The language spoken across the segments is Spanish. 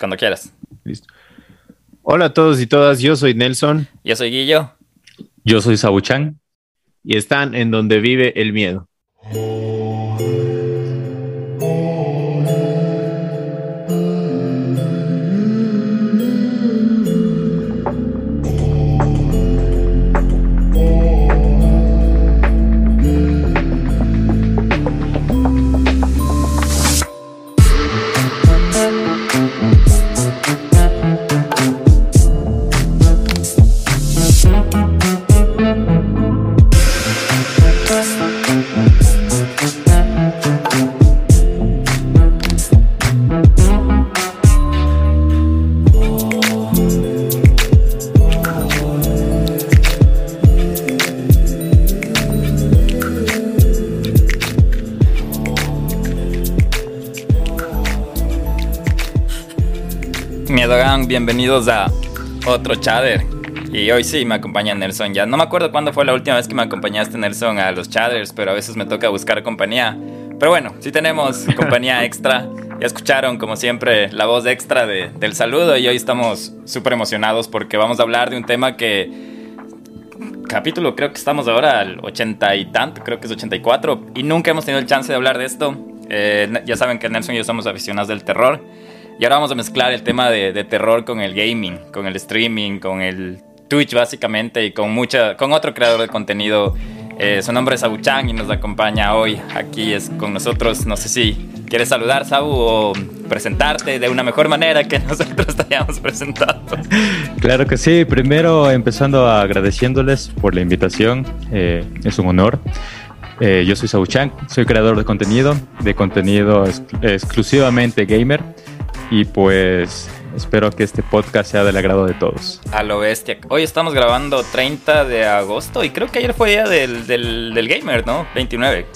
Cuando quieras. Listo. Hola a todos y todas, yo soy Nelson. Yo soy Guillo. Yo soy Sabuchan. Y están en donde vive el miedo. Bienvenidos a otro chatter. Y hoy sí me acompaña Nelson. Ya no me acuerdo cuándo fue la última vez que me acompañaste, Nelson, a los chatters, pero a veces me toca buscar compañía. Pero bueno, sí tenemos compañía extra. Ya escucharon, como siempre, la voz extra de, del saludo y hoy estamos súper emocionados porque vamos a hablar de un tema que... Capítulo, creo que estamos ahora al 80 y tanto, creo que es 84, y nunca hemos tenido el chance de hablar de esto. Eh, ya saben que Nelson y yo somos aficionados del terror. Y ahora vamos a mezclar el tema de, terror con el gaming, con el streaming, con el Twitch básicamente y con, mucha, con otro creador de contenido. Eh, su nombre es Sabuchan y nos acompaña hoy aquí es con nosotros. No sé si quieres saludar, Sabu, o presentarte de una mejor manera que nosotros te hayamos presentado. Claro que sí. Primero, empezando agradeciéndoles por la invitación. Eh, es un honor. Eh, yo soy Sabuchan, soy creador de contenido, de contenido exclusivamente gamer y pues espero que este podcast sea del agrado de todos. A lo bestia. Hoy estamos grabando 30 de agosto y creo que ayer fue día del, del, gamer, ¿no? 29.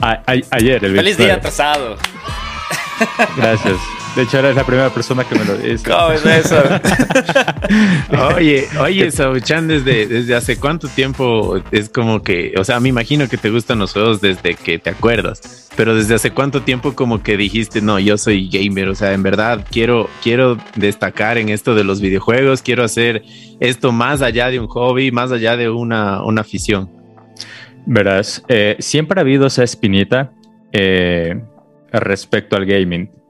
ayer, el 29. Feliz día atrasado. Gracias. De hecho, eres la primera persona que me lo dice. ¿Cómo es eso? oye, oye, Sauchan, desde, desde hace cuánto tiempo es como que, o sea, me imagino que te gustan los juegos desde que te acuerdas, pero desde hace cuánto tiempo como que dijiste, no, yo soy gamer, o sea, en verdad quiero, quiero destacar en esto de los videojuegos, quiero hacer esto más allá de un hobby, más allá de una, una afición. Verás, eh, siempre ha habido esa espinita eh, respecto al gaming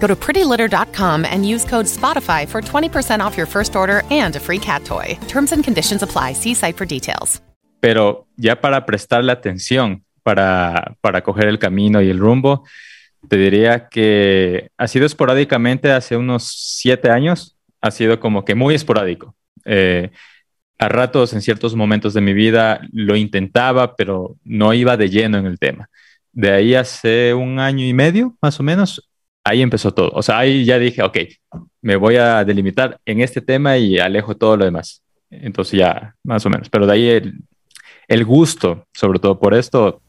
Go to prettylitter.com and use code SPOTIFY for 20% off your first order and a free cat toy. Terms and conditions apply. See site for details. Pero ya para prestarle atención, para, para coger el camino y el rumbo, te diría que ha sido esporádicamente hace unos siete años, ha sido como que muy esporádico. Eh, a ratos, en ciertos momentos de mi vida, lo intentaba, pero no iba de lleno en el tema. De ahí hace un año y medio, más o menos, ahí empezó todo. O sea, ahí ya dije, ok, me voy a delimitar en este tema y alejo todo lo demás. Entonces ya, más o menos. Pero de ahí el, gusto, sobre todo por esto,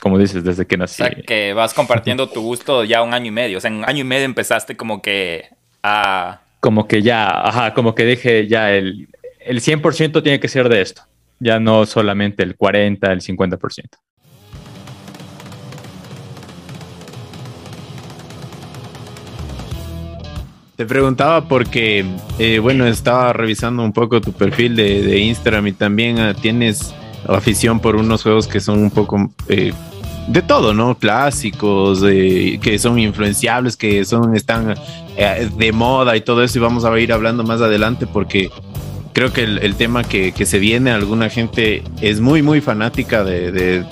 como dices, desde que nací. O sea, que vas compartiendo tu gusto ya un año y medio. O sea, en un año y medio empezaste como que a... Como que ya, ajá, como que dije ya el, el 100% tiene que ser de esto. Ya no solamente el 40, el 50%. Te preguntaba porque, eh, bueno, estaba revisando un poco tu perfil de, Instagram y también ah, tienes afición por unos juegos que son un poco eh, de todo, ¿no? Clásicos, que son influenciables, que son, están eh, de moda y todo eso. Y vamos a ir hablando más adelante porque creo que el, tema que, se viene, alguna gente es muy, muy fanática de de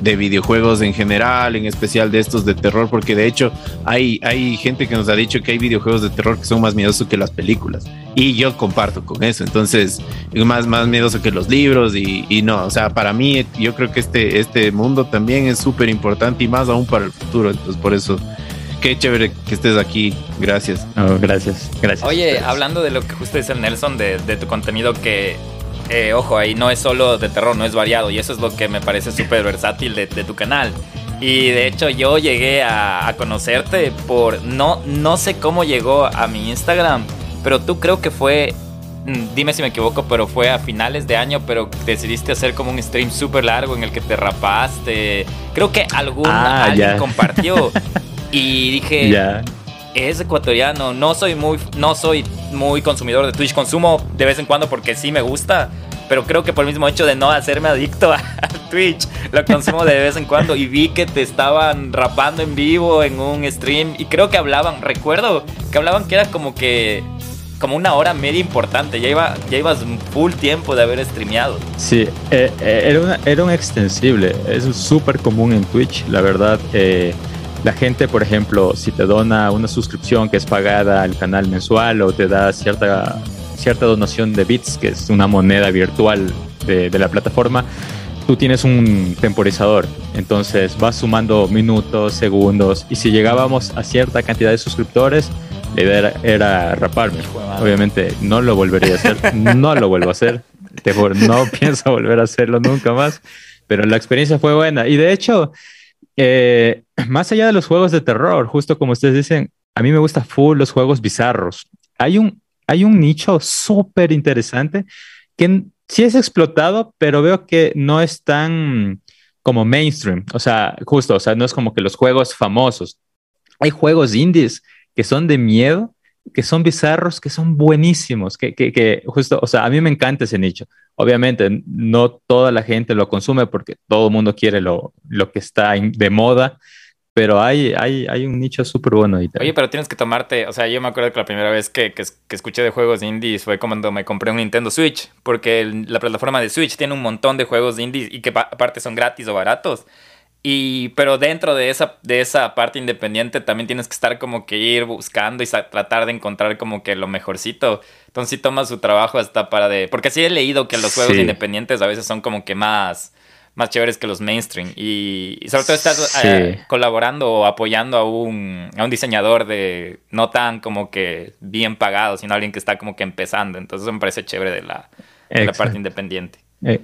videojuegos en general, en especial de estos de terror, porque de hecho hay, hay gente que nos ha dicho que hay videojuegos de terror que son más miedosos que las películas. Y yo comparto con eso. Entonces, es más, más miedoso que los libros y, y no, o sea, para mí yo creo que este, este mundo también es súper importante y más aún para el futuro. Entonces, por eso qué chévere que estés aquí. Gracias. gracias, gracias. Oye, hablando de lo que justo dice Nelson, de, de, tu contenido que eh, ojo, ahí no es solo de terror, no es variado. Y eso es lo que me parece súper versátil de, tu canal. Y de hecho yo llegué a, conocerte por... No, no sé cómo llegó a mi Instagram, pero tú creo que fue... Mm, dime si me equivoco, pero fue a finales de año, pero decidiste hacer como un stream súper largo en el que te rapaste. Creo que algún ah, alguien compartió. y dije, ya es ecuatoriano. No soy muy, no soy muy consumidor de Twitch. Consumo de vez en cuando porque sí me gusta. Pero creo que por el mismo hecho de no hacerme adicto a, Twitch, lo consumo de vez en cuando. Y vi que te estaban rapando en vivo en un stream. Y creo que hablaban, recuerdo que hablaban que era como que como una hora media importante. Ya, iba, ya ibas full tiempo de haber streameado. Sí, eh, eh, era, era un extensible. Es súper común en Twitch, la verdad. Eh, la gente, por ejemplo, si te dona una suscripción que es pagada al canal mensual o te da cierta, cierta donación de bits, que es una moneda virtual de, la plataforma, tú tienes un temporizador. Entonces vas sumando minutos, segundos, y si llegábamos a cierta cantidad de suscriptores, la idea era, raparme. Obviamente no lo volvería a hacer, no lo vuelvo a hacer. no pienso volver a hacerlo nunca más, pero la experiencia fue buena. Y de hecho, eh, más allá de los juegos de terror, justo como ustedes dicen, a mí me gusta full los juegos bizarros. Hay un, hay un nicho súper interesante que sí es explotado, pero veo que no es tan como mainstream. O sea, justo, o sea, no es como que los juegos famosos. Hay juegos indies que son de miedo, que son bizarros, que son buenísimos, que, que, que justo, o sea, a mí me encanta ese nicho. Obviamente, no toda la gente lo consume porque todo el mundo quiere lo, lo que está de moda, pero hay, hay, hay un nicho súper bueno ahí. Oye, pero tienes que tomarte, o sea, yo me acuerdo que la primera vez que, que, escuché de juegos indies fue cuando me compré un Nintendo Switch, porque la plataforma de Switch tiene un montón de juegos indies y que aparte son gratis o baratos. Y, pero dentro de esa, de esa parte independiente también tienes que estar como que ir buscando y tratar de encontrar como que lo mejorcito. Entonces sí toma su trabajo hasta para de... Porque sí he leído que los juegos independientes a veces son como que más, más chéveres que los mainstream. Y, sobre todo estás eh, colaborando o apoyando a un, a un diseñador de no tan como que bien pagado, sino alguien que está como que empezando. Entonces eso me parece chévere de la, de la parte independiente. Eh,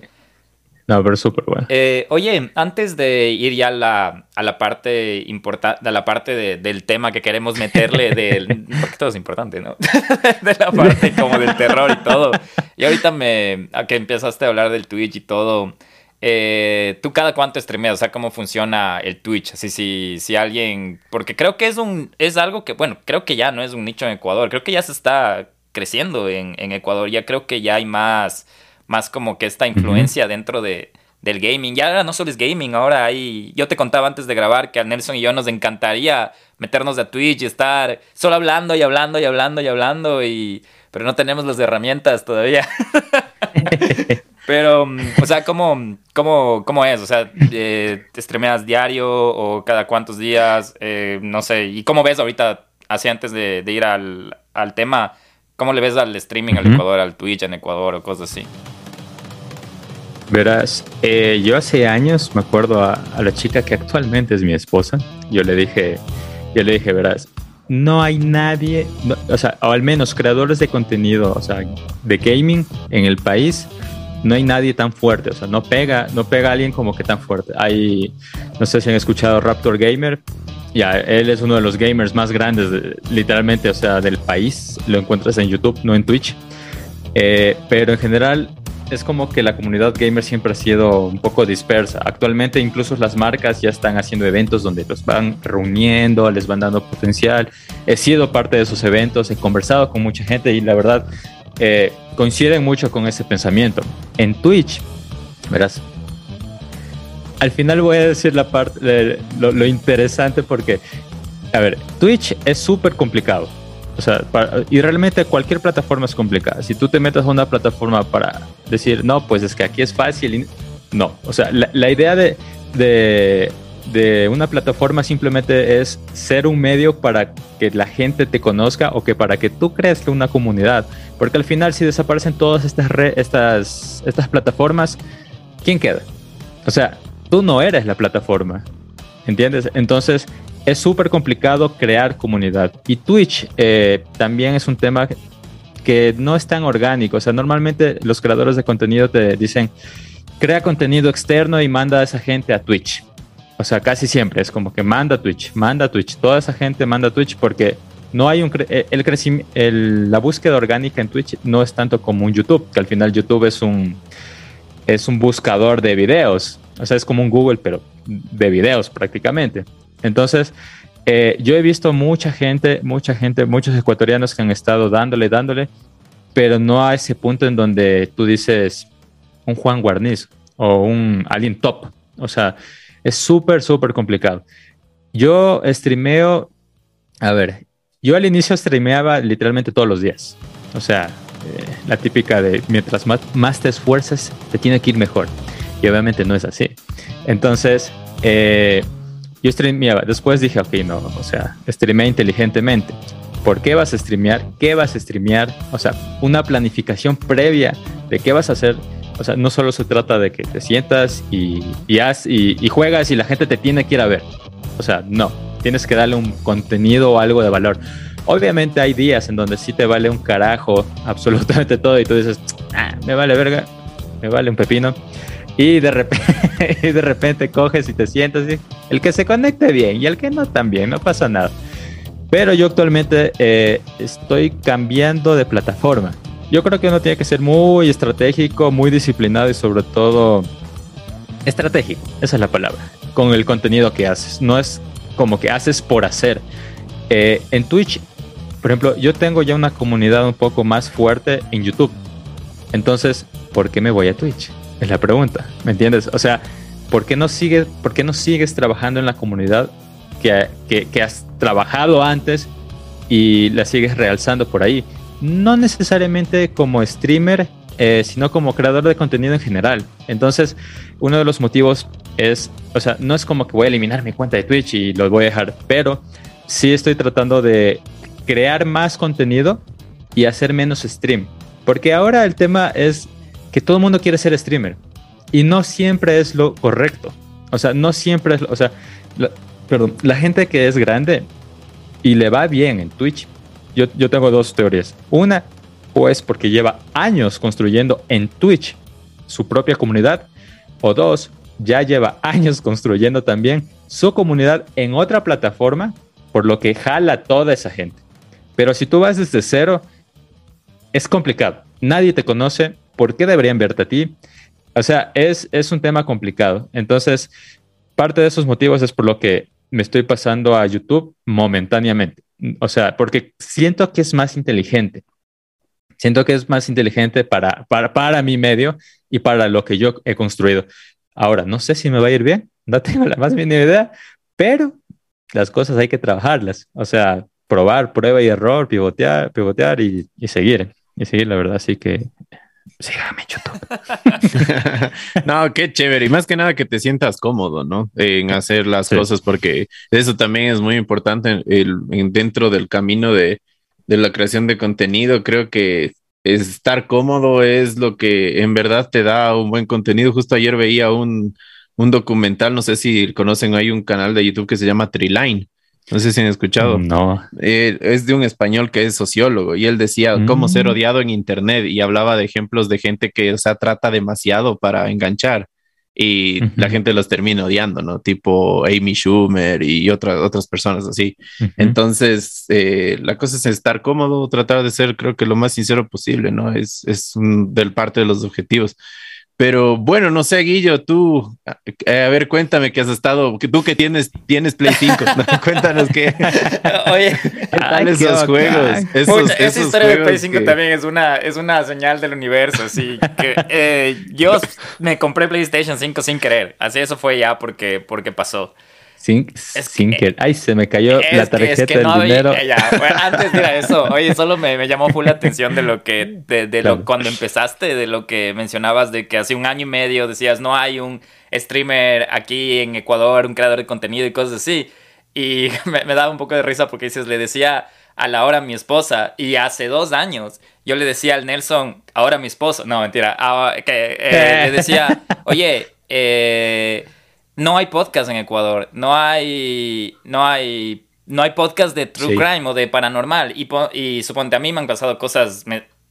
no, pero súper bueno. Eh, oye, antes de ir ya a la, a la parte importante, a la parte del tema que queremos meterle del. Porque todo es importante, ¿no? de la parte como del terror y todo. Y ahorita me. A que empezaste a hablar del Twitch y todo. Eh, ¿Tú cada cuánto streameas? O sea, ¿cómo funciona el Twitch? Así, si, si alguien. Porque creo que es un. Es algo que. Bueno, creo que ya no es un nicho en Ecuador. Creo que ya se está creciendo en, en Ecuador. Ya creo que ya hay más más como que esta influencia dentro de, del gaming. Ya no solo es gaming, ahora hay... Yo te contaba antes de grabar que a Nelson y yo nos encantaría meternos a Twitch y estar solo hablando y hablando y hablando y hablando y... Pero no tenemos las herramientas todavía. Pero, o sea, ¿cómo, cómo, cómo es? O sea, eh, ¿te streameas diario o cada cuántos días? Eh, no sé. ¿Y cómo ves ahorita, así antes de, ir al, al, tema, cómo le ves al streaming al Ecuador, al Twitch en Ecuador o cosas así? Verás, eh, yo hace años me acuerdo a, la chica que actualmente es mi esposa. Yo le dije, yo le dije, verás, no hay nadie, o sea, o al menos creadores de contenido, o sea, de gaming en el país, no hay nadie tan fuerte, o sea, no pega, no pega a alguien como que tan fuerte. Hay, no sé si han escuchado Raptor Gamer, ya, él es uno de los gamers más grandes, literalmente, o sea, del país. Lo encuentras en YouTube, no en Twitch. Eh, pero en general, es como que la comunidad gamer siempre ha sido un poco dispersa. Actualmente incluso las marcas ya están haciendo eventos donde los van reuniendo, les van dando potencial. He sido parte de esos eventos, he conversado con mucha gente y la verdad eh, coinciden mucho con ese pensamiento. En Twitch, verás, al final voy a decir la parte, de lo interesante porque, a ver, Twitch es súper complicado o sea, y realmente cualquier plataforma es complicada. Si tú te metes a una plataforma para decir, no, pues es que aquí es fácil, no. O sea, la, idea de, de, de, una plataforma simplemente es ser un medio para que la gente te conozca o que para que tú crezca una comunidad. Porque al final, si desaparecen todas estas, estas, estas plataformas, ¿quién queda? O sea, tú no eres la plataforma. ¿Entiendes? Entonces, es súper complicado crear comunidad. Y Twitch eh, también es un tema que no es tan orgánico. O sea, normalmente los creadores de contenido te dicen, crea contenido externo y manda a esa gente a Twitch. O sea, casi siempre es como que manda a Twitch, manda a Twitch. Toda esa gente manda a Twitch porque no hay un eh, el crecimiento, la búsqueda orgánica en Twitch no es tanto como un YouTube, que al final YouTube es un es un buscador de videos, o sea, es como un Google pero de videos prácticamente. Entonces, eh, yo he visto mucha gente, mucha gente, muchos ecuatorianos que han estado dándole, dándole, pero no a ese punto en donde tú dices un Juan Guarniz o un alguien top. O sea, es súper, súper complicado. Yo streameo, a ver, yo al inicio streameaba literalmente todos los días. O sea, eh, la típica de mientras más, te esfuerzas, te tiene que ir mejor. Y obviamente no es así. Entonces, eh, yo streameaba. Después dije, ok, no, o sea, streamea inteligentemente. ¿Por qué vas a streamear? ¿Qué vas a streamear? O sea, una planificación previa de qué vas a hacer. O sea, no solo se trata de que te sientas y, y, y, y juegas y la gente te tiene que ir ver. O sea, no tienes que darle un contenido o algo de valor. Obviamente hay días en donde sí te vale un carajo absolutamente todo y tú dices, ah, me vale verga, me vale un pepino. Y de repente, de repente coges y te sientas y el que se conecte bien y el que no también, no pasa nada. Pero yo actualmente eh, estoy cambiando de plataforma. Yo creo que uno tiene que ser muy estratégico, muy disciplinado y sobre todo estratégico. Esa es la palabra. Con el contenido que haces. No es como que haces por hacer. Eh, en Twitch, por ejemplo, yo tengo ya una comunidad un poco más fuerte en YouTube. Entonces, ¿por qué me voy a Twitch? Es la pregunta, ¿me entiendes? O sea, ¿por qué no sigues, por qué no sigues trabajando en la comunidad que, que, has trabajado antes y la sigues realzando por ahí? No necesariamente como streamer, eh, sino como creador de contenido en general. Entonces, uno de los motivos es, o sea, no es como que voy a eliminar mi cuenta de Twitch y lo voy a dejar, pero sí estoy tratando de crear más contenido y hacer menos stream. Porque ahora el tema es que todo el mundo quiere ser streamer y no siempre es lo correcto. O sea, no siempre es, o sea, perdón, la gente que es grande y le va bien en Twitch, yo, yo tengo dos teorías. Una, o es porque lleva años construyendo en Twitch su propia comunidad, o dos, ya lleva años construyendo también su comunidad en otra plataforma, por lo que jala toda esa gente. Pero si tú vas desde cero, es complicado. Nadie te conoce. ¿Por qué deberían verte a ti? O sea, es, es un tema complicado. Entonces, parte de esos motivos es por lo que me estoy pasando a YouTube momentáneamente. O sea, porque siento que es más inteligente. Siento que es más inteligente para, para, para mi medio y para lo que yo he construido. Ahora, no sé si me va a ir bien, no tengo la más mínima idea, pero las cosas hay que trabajarlas. O sea, probar, prueba y error, pivotear, pivotear y, seguir. Y seguir, la verdad, así que sígame YouTube. no, qué chévere. Y más que nada que te sientas cómodo, ¿no? En hacer las cosas, porque eso también es muy importante dentro del camino de, de la creación de contenido. Creo que estar cómodo es lo que en verdad te da un buen contenido. Justo ayer veía un, documental, no sé si conocen, hay un canal de YouTube que se llama Triline. No sé si han escuchado. No. Eh, es de un español que es sociólogo y él decía cómo ser mm. odiado en Internet y hablaba de ejemplos de gente que, o sea, trata demasiado para enganchar y la gente los termina odiando, ¿no? Tipo Amy Schumer y otras otras personas así. Entonces, eh, la cosa es estar cómodo, tratar de ser, creo que lo más sincero posible, ¿no? Es, es del parte de los objetivos. Pero bueno, no sé, Guillo, tú, eh, a ver, cuéntame que has estado, que tú que tienes, tienes Play 5, cuéntanos qué, Oye, ¿qué tal esos juegos? Esos, esa historia de Play 5 también es una, es una señal del universo, así que eh, yo me compré PlayStation 5 sin querer, así eso fue ya porque, porque pasó. Sin, sin que, ay, se me cayó la tarjeta del dinero. antes de eso, oye, solo me, me, llamó full la atención de lo que, de, de lo, cuando empezaste, de lo que mencionabas, de que hace un año y medio decías, no hay un streamer aquí en Ecuador, un creador de contenido y cosas así. Y me, me daba un poco de risa porque dices, le decía a la hora mi esposa, y hace dos años yo le decía al Nelson, ahora mi esposo, no, mentira, ah, que eh, le decía, oye, eh no hay podcast en Ecuador, no hay, no hay, no hay podcast de true crime o de paranormal y, y suponte a mí me han pasado cosas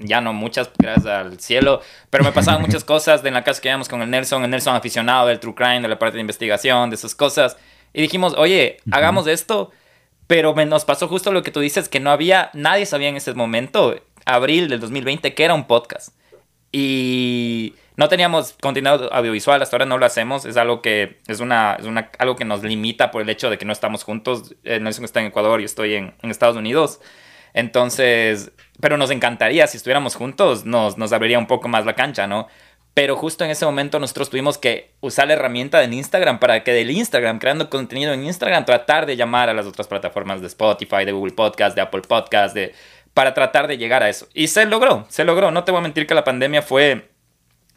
ya no muchas, gracias al cielo, pero me pasaban muchas cosas de en la casa que íbamos con el Nelson, el Nelson aficionado del True Crime, de la parte de investigación, de esas cosas. Y dijimos, oye, hagamos esto, pero me, nos pasó justo lo que tú dices, que no había, nadie sabía en ese momento, abril del 2020, que era un podcast. Y no teníamos contenido audiovisual, hasta ahora no lo hacemos, es algo que, es una, es una, algo que nos limita por el hecho de que no estamos juntos, eh, Nelson está en Ecuador y estoy en, en Estados Unidos. Entonces, pero nos encantaría, si estuviéramos juntos, nos, nos abriría un poco más la cancha, ¿no? Pero justo en ese momento nosotros tuvimos que usar la herramienta del Instagram para que del Instagram, creando contenido en Instagram, tratar de llamar a las otras plataformas de Spotify, de Google Podcast, de Apple Podcast, de, para tratar de llegar a eso. Y se logró, se logró. No te voy a mentir que la pandemia fue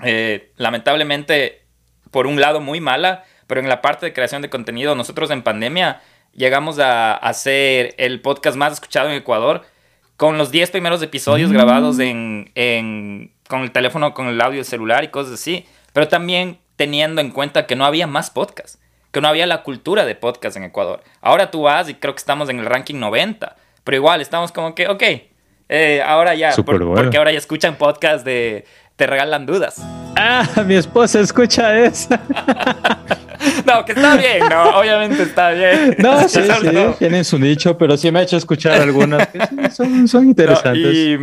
eh, lamentablemente por un lado muy mala, pero en la parte de creación de contenido, nosotros en pandemia llegamos a hacer el podcast más escuchado en Ecuador con los 10 primeros episodios Mm. grabados en, en- con el teléfono, con el audio del celular y cosas así, pero también teniendo en cuenta que no había más podcast, que no había la cultura de podcast en Ecuador. Ahora tú vas y creo que estamos en el ranking 90, pero igual estamos como que, ok, eh, ahora ya, por- porque ahora ya escuchan podcast de Te regalan dudas. Ah, mi esposa escucha eso. No, que está bien, no, obviamente está bien. No, sí, sí, no. tienen su nicho, pero sí me ha hecho escuchar algunas que son, son No, interesantes. y,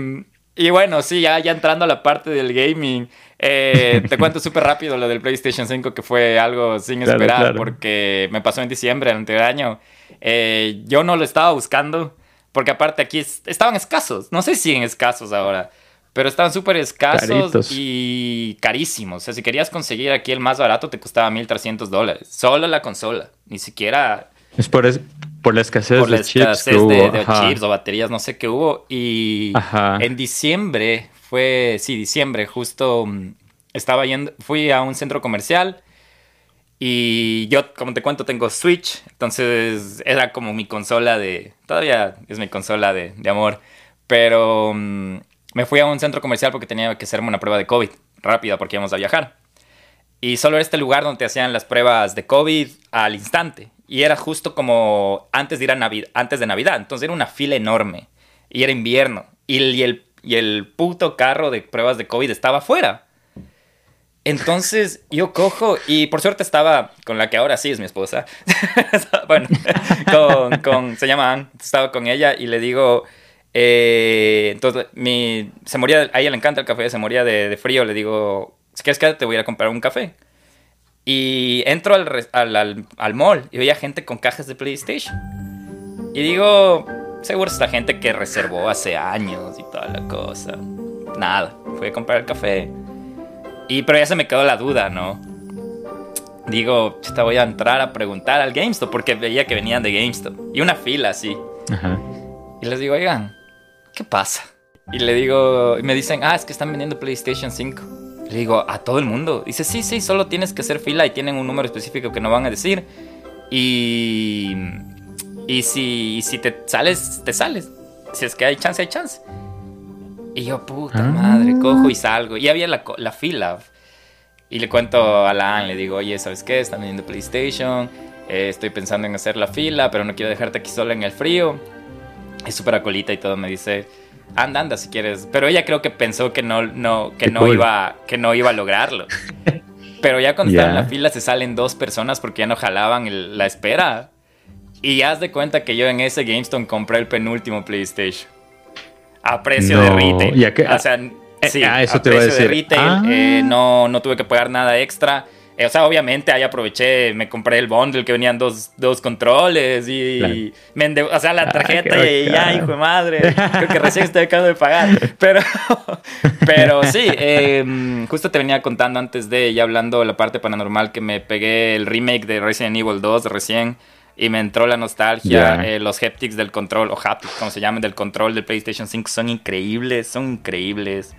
y bueno, sí, ya, ya entrando a la parte del gaming, eh, te cuento súper rápido lo del PlayStation 5, que fue algo sin esperar, claro. porque me pasó en diciembre, el anterior año. Eh, yo no lo estaba buscando, porque aparte aquí es- estaban escasos, no sé si siguen escasos ahora, pero estaban súper escasos Caritos. y carísimos. O sea, si querías conseguir aquí el más barato, te costaba 1.300 dólares. Solo la consola, ni siquiera Es por, es- por la escasez por la de chips escasez de, chips o baterías, no sé qué hubo. Y Ajá. en diciembre, fue, sí, diciembre, justo mm, estaba yendo, fui a un centro comercial y yo, como te cuento, tengo Switch, entonces era como mi consola de, todavía es mi consola de, de amor, pero mm, me fui a un centro comercial porque tenía que hacerme una prueba de COVID rápida porque íbamos a viajar. Y solo era este lugar donde hacían las pruebas de COVID al instante. Y era justo como antes de ir a Navidad, antes de Navidad. Entonces era una fila enorme. Y era invierno. Y el, y el, y el puto carro de pruebas de COVID estaba afuera. Entonces yo cojo y por suerte estaba con la que ahora sí es mi esposa. bueno, con, con- se llama Ann. Estaba con ella y le digo, eh, entonces mi, se moría, a ella le encanta el café, se moría de, de frío. Le digo, si quieres quédate, te voy a ir a comprar un café. Y entro al, al, al, al mall y veía gente con cajas de PlayStation. Y digo, seguro es la gente que reservó hace años y toda la cosa. Nada, fui a comprar el café. Y pero ya se me quedó la duda, ¿no? Digo, te voy a entrar a preguntar al GameStop porque veía que venían de GameStop. Y una fila así. Ajá. Y les digo, oigan, ¿qué pasa? Y le digo, y me dicen, ah, es que están vendiendo PlayStation 5. Le digo, a todo el mundo. Dice, sí, sí, solo tienes que hacer fila y tienen un número específico que no van a decir. Y, y si, y si te sales, te sales. Si es que hay chance, hay chance. Y yo, puta Ah. madre, cojo y salgo. Y había la, la fila. Y le cuento a la Ann, le digo, oye, ¿sabes qué? Están vendiendo PlayStation. eh, estoy pensando en hacer la fila, pero no quiero dejarte aquí sola en el frío. Es súper acolita y todo. Me dice, anda, anda si quieres. Pero ella creo que pensó que no, no, que Qué no, cool. iba, que no iba a lograrlo. Pero ya cuando Ya. estaba en la fila se salen dos personas porque ya no jalaban el- la espera. Y haz de cuenta que yo en ese GameStop compré el penúltimo PlayStation. A precio de retail. ¿y a qué- O sea, eh, sí, ah, eso a te iba a precio de decir. retail. Ah. eh, no, no tuve que pagar nada extra. Eh, o sea, obviamente ahí aproveché, me compré el bundle que venían dos, dos controles y Claro. me endeu- o sea, la Ah, tarjeta y ya, hijo de madre. Creo que recién estoy acabando de pagar. Pero, pero sí, eh, justo te venía contando antes de, ya hablando de la parte paranormal, que me pegué el remake de Resident Evil 2 recién y me entró la nostalgia. Eh, los haptics del control, o haptics, como se llaman, del control del PlayStation 5 son increíbles, son increíbles.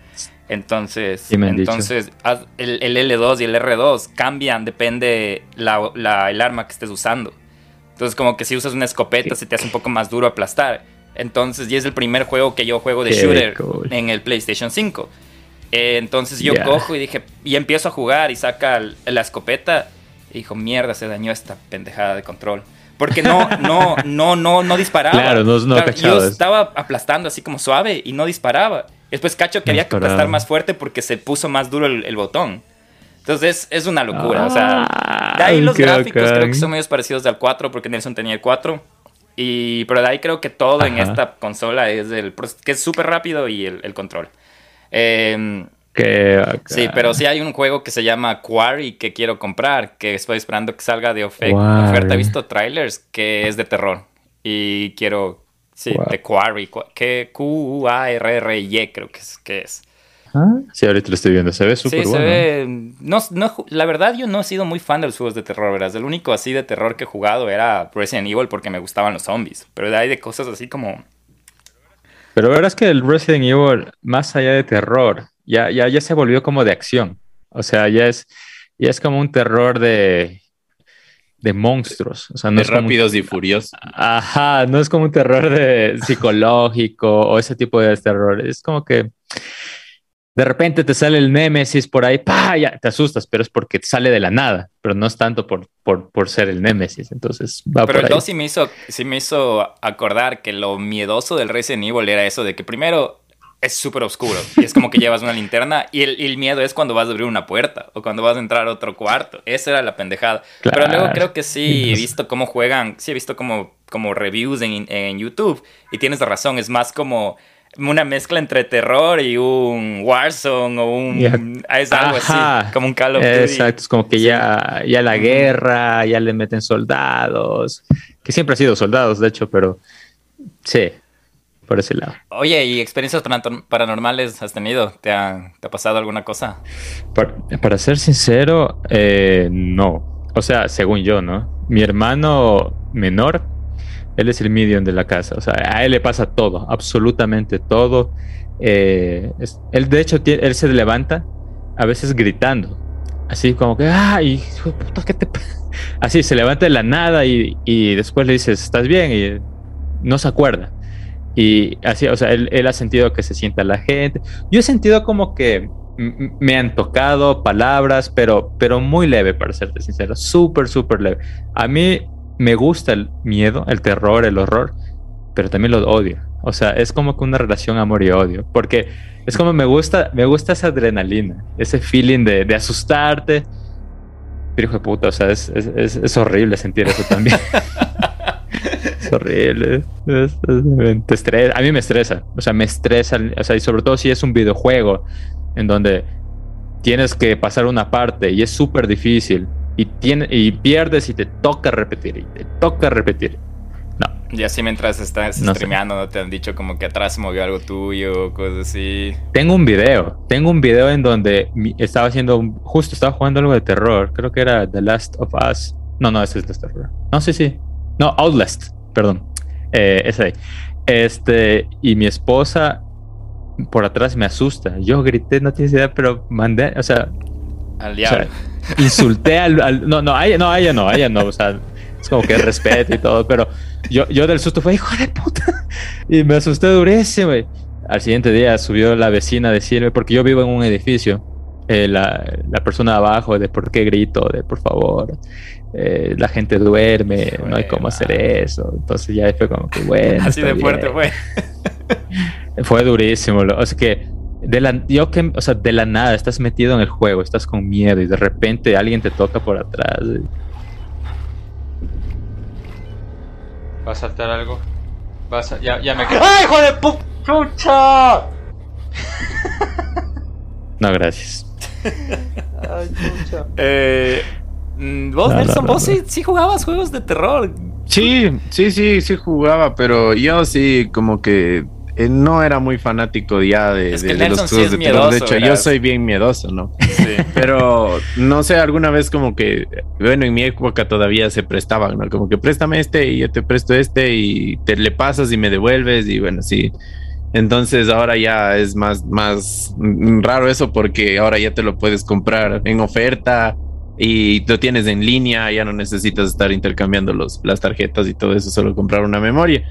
Entonces, entonces el, el L2 y el R2 cambian, depende la, la- el arma que estés usando. Entonces, como que si usas una escopeta, se te hace un poco más duro aplastar. Entonces, y es el primer juego que yo juego de Qué shooter cool. en el PlayStation 5. Eh, entonces yo cojo y dije, y empiezo a jugar y saca la escopeta. Y dijo, mierda, se dañó esta pendejada de control. Porque no, no, no, no, no disparaba. Claro, no- no Claro, Yo estaba aplastando así como suave y no disparaba. Después cacho que había que aplastar más fuerte porque se puso más duro el, botón. Entonces es una locura. o sea, Ah, de ahí los gráficos creo que son medios parecidos al 4 porque Nelson tenía el 4. Y, pero de ahí creo que todo en esta consola es el pro- que es súper rápido y el, el control. Em, Qué. Sí, pero sí hay un juego que se llama Quarry que quiero comprar, que estoy esperando que salga de oferta. He visto trailers que es de terror y quiero, sí, de Quarry, Qua- que Q-U-A-R-R-Y creo que es. Que es. Ah, Sí, ahorita lo estoy viendo. Se ve súper sí, bueno. se ve... No, no, ju- la verdad yo no he sido muy fan de los juegos de terror, ¿verdad? El único así de terror que he jugado era Resident Evil porque me gustaban los zombies, pero de ahí de cosas así como... Pero verás que el Resident Evil, más allá de terror, ya, ya, ya se volvió como de acción. O sea, ya es, ya es como un terror de, de monstruos. O sea, no De es un- rápidos y furiosos. Ajá, no es como un terror de psicológico o ese tipo de terror. Es como que de repente te sale el Némesis por ahí, ¡pa! Ya te asustas, pero es porque te sale de la nada, pero no es tanto por, por, por ser el Némesis. Entonces va Pero por el ahí. 2 sí me, hizo, sí me hizo acordar que lo miedoso del Resident Evil era eso de que primero es súper oscuro y es como que llevas una linterna y el, y el miedo es cuando vas a abrir una puerta o cuando vas a entrar a otro cuarto. Esa era la pendejada. Pero luego creo que sí he visto cómo juegan, sí he visto como, como reviews en, en YouTube y tienes razón, es más como una mezcla entre terror y un Warzone o un... Ya. Es algo Ajá. así, como un Call of Duty. Exacto, es como que ya, ya la guerra, ya le meten soldados, que siempre ha sido soldados, de hecho, pero sí, por ese lado. Oye, ¿y experiencias paranor- paranormales has tenido? ¿Te ha, te ha pasado alguna cosa? Para, para ser sincero, eh, no. O sea, según yo, ¿no? Mi hermano menor, él es el medium de la casa. O sea, a él le pasa todo, absolutamente todo. Eh, es- él, de hecho, él se levanta a veces gritando. Así como que, ¡ay, hijo de puta, qué te pa-?" Así, se levanta de la nada y, y después le dices, ¿estás bien? Y no se acuerda. Y así, o sea, él, él ha sentido que se sienta la gente. Yo he sentido como que me han tocado palabras, pero, pero muy leve, para serte sincero. Súper, súper leve. A mí me gusta el miedo, el terror, el horror, pero también lo odio. O sea, es como que una relación amor y odio. Porque es como me gusta, me gusta esa adrenalina, ese feeling de, de asustarte. Pero hijo de puta, o sea, es, es- es horrible sentir eso también. es horrible. Es- es- te estresa. A mí me estresa. O sea, me estresa. O sea, y sobre todo si es un videojuego en donde tienes que pasar una parte y es súper difícil y, tiene, y pierdes y te toca repetir y te toca repetir. No, Y así mientras estás No sé. streameando, ¿no te han dicho como que atrás se movió algo tuyo, cosas así? Tengo un video, tengo un video en donde estaba haciendo, un- justo estaba jugando algo de terror, creo que era The Last of Us. No, no, ese es de terror. No, sí, sí. No, Outlast, perdón. Eh, ese ahí. Este, y mi esposa por atrás me asusta. Yo grité, no tienes idea, pero mandé, o sea, Al o diablo. sea, insulté al, al- no, no, a ella no, a ella no, a ella no, o sea, es como que respeto y todo, pero yo, yo del susto fue, hijo de puta, y me asusté durísimo. Al siguiente día subió la vecina a decirme, porque yo vivo en un edificio, eh, la, la persona de abajo, de por qué grito, de por favor, eh, la gente duerme, no hay cómo hacer eso, entonces ya fue como que bueno. así de fuerte bien. fue. Fue durísimo. lo- O sea que de la, yo que, o sea, de la nada estás metido en el juego, estás con miedo y de repente alguien te toca por atrás. ¿Va a saltar algo? ¿Vas a- ya, ya me ¡Ay, hijo de pu... ¡Chucha! No, gracias. Ay, chucha. Eh, mm, vos, No, Nelson, no, vos no. Sí, sí jugabas juegos de terror. Sí, sí, sí, sí jugaba, pero yo sí como que eh, no era muy fanático ya de, Es de- que de Nelson los sí juegos es de terror. De hecho, yo soy bien miedoso, ¿no? Sí. Pero no sé, alguna vez como que, bueno, en mi época todavía se prestaban, ¿no? Como que préstame este y yo te presto este y te le pasas y me devuelves y bueno, sí. Entonces ahora ya es más, más raro eso porque ahora ya te lo puedes comprar en oferta y lo tienes en línea, ya no necesitas estar intercambiando los, las tarjetas y todo eso, solo comprar una memoria.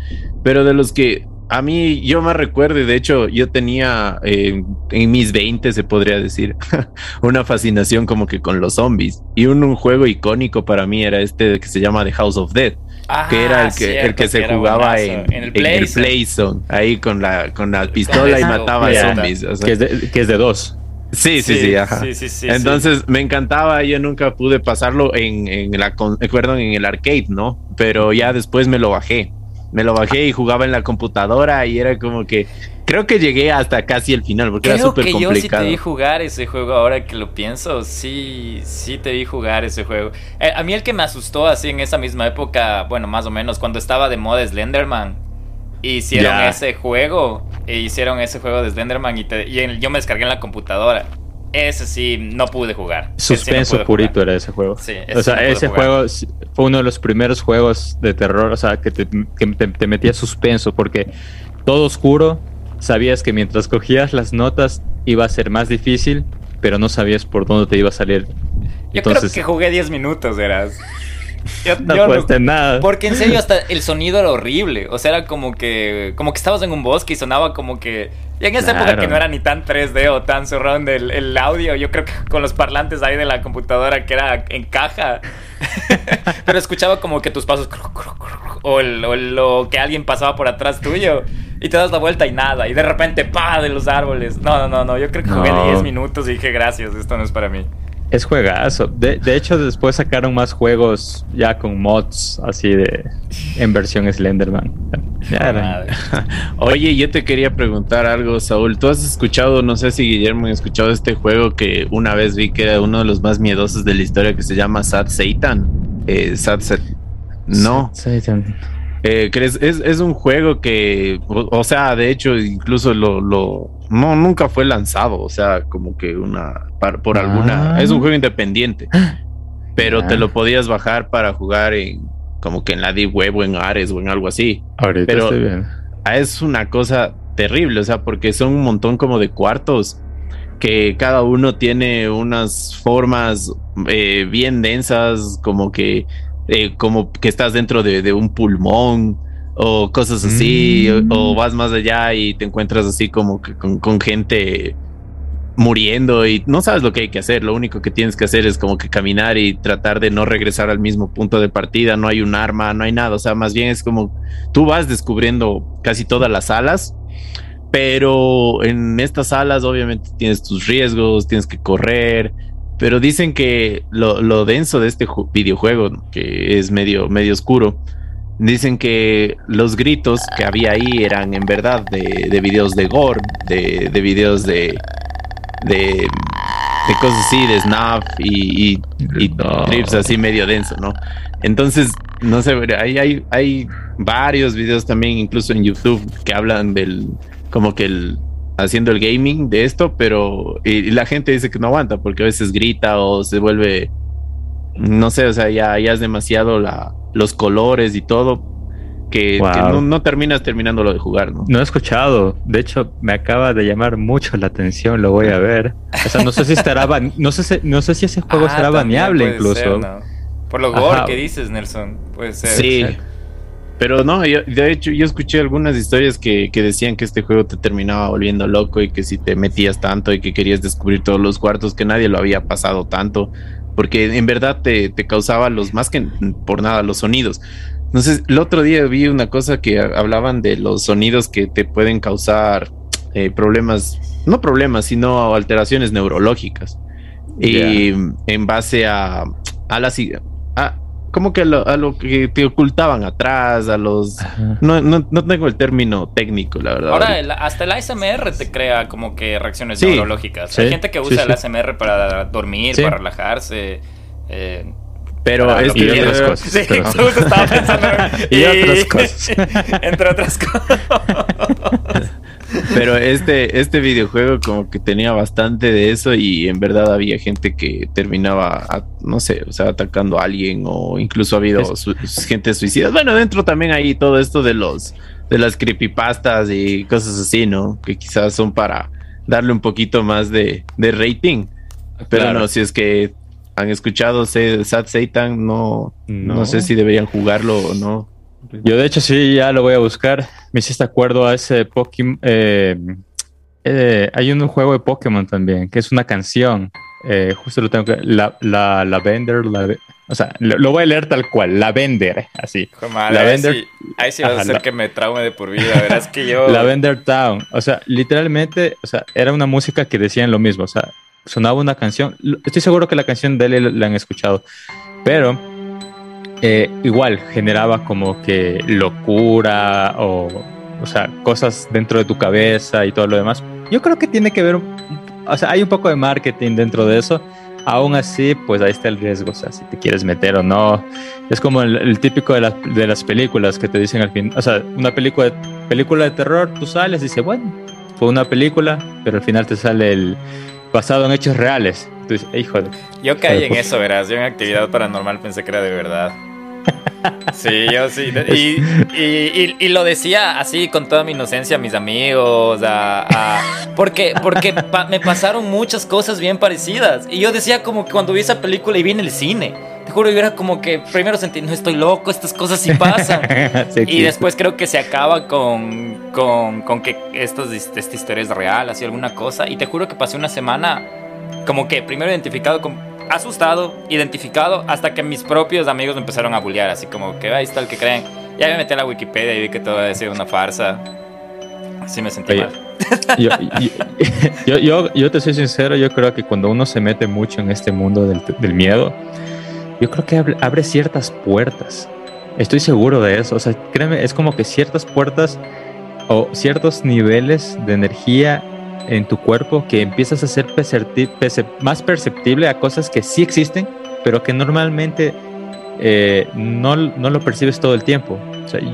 Pero de los que a mí yo más recuerdo, de hecho yo tenía eh, en mis 20 se podría decir, una fascinación como que con los zombies. Y un, un juego icónico para mí era este que se llama The House of Dead, Ah, que era el que, cierto, el que se jugaba buenazo. en, en el en Play. Playzone, ahí con la, con la pistola y Ah, mataba ya. zombies. o sea. Que es de, que es de dos. Sí, sí, sí, ajá. Sí, sí, sí, Entonces me encantaba, yo nunca pude pasarlo en, en la en el arcade, ¿no? Pero ya después me lo bajé. Me lo bajé y jugaba en la computadora y era como que creo que llegué hasta casi el final porque era súper que yo sí te complicado. vi jugar ese juego ahora que lo pienso. Sí, sí te vi jugar ese juego. Eh, a mí el que me asustó así en esa misma época, bueno, más o menos, cuando estaba de moda Slenderman. Hicieron ese juego. E hicieron ese juego de Slenderman y, te- y en- yo me descargué en la computadora. Ese sí, no pude jugar. Sí no Suspenso pude purito jugar. era ese juego. Sí, ese o sea, no ese jugar. juego fue uno de los primeros juegos de terror, o sea, que te, que te- te metía suspenso porque todo oscuro, sabías que mientras cogías las notas iba a ser más difícil, pero no sabías por dónde te iba a salir. Yo Entonces, creo que jugué 10 minutos, verás. Yo, no yo hacer nada. Porque en serio hasta el sonido era horrible. O sea, era como que como que estabas en un bosque y sonaba como que y en esa época que no era ni tan 3D o tan surround el, el audio, yo creo que con los parlantes ahí de la computadora que era en caja. Pero escuchaba como que tus pasos o, el- o el- o que alguien pasaba por atrás tuyo y te das la vuelta y nada y de repente pa de los árboles. No, no, no, no, yo creo que jugué No. 10 minutos y dije, "Gracias, esto no es para mí." Es juegazo. De, de hecho, después sacaron más juegos ya con mods así de en versión Slenderman. Ya. Oye, yo te quería preguntar algo, Saúl. ¿Tú has escuchado, no sé si Guillermo ha escuchado este juego que una vez vi que era uno de los más miedosos de la historia que se llama Sad Satan? Eh, Sad Sat- No. Satan. Eh, ¿crees? Es, es un juego que, o, o sea, de hecho, incluso lo, lo, no, nunca fue lanzado, o sea, como que una, par- por Ah. alguna, es un juego independiente, pero te lo podías bajar para jugar en, como que en la Deep Web o en Ares o en algo así. Ahorita Pero- estoy bien. Ah, Es una cosa terrible, o sea, porque son un montón como de cuartos que cada uno tiene unas formas eh, bien densas, como que eh, como que estás dentro de, de un pulmón o cosas así, Mm. o, o vas más allá y te encuentras así como que con, con gente muriendo y no sabes lo que hay que hacer, lo único que tienes que hacer es como que caminar y tratar de no regresar al mismo punto de partida, no hay un arma, no hay nada, o sea, más bien es como tú vas descubriendo casi todas las salas, pero en estas salas obviamente tienes tus riesgos, tienes que correr, pero dicen que lo, lo denso de este ju- videojuego, que es medio, medio oscuro, dicen que los gritos que había ahí eran en verdad de, de videos de gore, de, de videos de, de, de cosas así, de snap y, y, y No. trips así medio denso, ¿no? Entonces, no sé, hay, hay, hay varios videos también, incluso en YouTube, que hablan del, como que el, haciendo el gaming de esto, pero y, y la gente dice que no aguanta porque a veces grita o se vuelve, no sé, o sea, ya, ya es demasiado la, los colores y todo, que, Wow. que no, no terminas terminándolo de jugar, ¿no? No he escuchado. De hecho, me acaba de llamar mucho la atención. Lo voy a ver. O sea, no sé si estará ban- no sé si, no sé si ese juego Ah, estará también baneable incluso. ser, ¿no? Por lo gore que dices, Nelson. Puede ser. Sí. Pero no, yo- de hecho yo escuché algunas historias que, que decían que este juego te terminaba volviendo loco y que si te metías tanto y que querías descubrir todos los cuartos, que nadie lo había pasado tanto, porque en verdad te, te causaba los, más que por nada, los sonidos. Entonces, el otro día vi una cosa que ha- hablaban de los sonidos que te pueden causar eh, problemas, no problemas, sino alteraciones neurológicas. Y en base a, a las... A, como que a lo, a lo que te ocultaban atrás, a los... No, no, no tengo el término técnico, la verdad. Ahora, el- hasta el ASMR te crea como que reacciones Sí. neurológicas. Sí, Hay gente que sí, usa el sí. ASMR para dormir, Sí. para relajarse. eh, pero para es lo que y quiera. otras cosas, Sí, pero- justo estaba pensando. Y otras cosas. Entre otras cosas. Pero este, este videojuego como que tenía bastante de eso y en verdad había gente que terminaba, a- no sé, o sea, atacando a alguien o incluso ha habido su- gente suicida. Bueno, dentro también hay todo esto de los de las creepypastas y cosas así, ¿no? Que quizás son para darle un poquito más de, de rating. Pero Claro. no, si es que han escuchado Sad Satan, no, no. No. sé si deberían jugarlo o no. Yo de hecho sí, ya lo voy a buscar. Me hiciste acuerdo a ese Pokémon. eh, eh, hay un juego de Pokémon también, que es una canción. Eh, justo lo tengo que... La, la Lavender, la, O sea, lo, lo voy a leer tal cual, Lavender, así. Hijo de madre, Lavender- ahí sí, ahí sí vas a Ajá, hacer la- que me traume de por vida. Verás que yo. Lavender Town. O sea, literalmente, o sea, era una música que decían lo mismo. O sea, sonaba una canción. Estoy seguro que la canción de él la han escuchado. Pero eh, igual generaba como que locura o, o sea, cosas dentro de tu cabeza y todo lo demás. Yo creo que tiene que ver, o sea, hay un poco de marketing dentro de eso. Aún así, pues ahí está el riesgo, o sea, si te quieres meter o no. Es como el, el típico de las, de las películas que te dicen al fin, o sea, una película de, película de terror, tú sales y dices, bueno, fue una película, pero al final te sale el basado en hechos reales. Tú dices, "Eh, hijo de... Yo caí en pues- eso, verás. Yo en actividad paranormal pensé que era de verdad. Sí, yo sí. Y, y- y- y lo decía así con toda mi inocencia a mis amigos. a- a- porque porque pa- me pasaron muchas cosas bien parecidas. Y yo decía como que cuando vi esa película y vi en el cine. Te juro, yo era como que primero sentí, no estoy loco, estas cosas sí pasan. Sí, Y después creo que se acaba con, con, con que estos, esta historia es real, así alguna cosa. Y te juro que pasé una semana como que primero identificado, con, asustado, identificado, hasta que mis propios amigos me empezaron a bullear, así como que ahí está el que creen. Ya me metí a la Wikipedia y vi que todo había sido una farsa. Así me sentí Oye, mal. yo, yo, yo, yo te soy sincero, yo creo que cuando uno se mete mucho en este mundo del, del miedo, yo creo que abre, abre ciertas puertas. Estoy seguro de eso. O sea, créeme, es como que ciertas puertas o ciertos niveles de energía en tu cuerpo que empiezas a ser más perceptible a cosas que sí existen, pero que normalmente eh, no, no lo percibes todo el tiempo.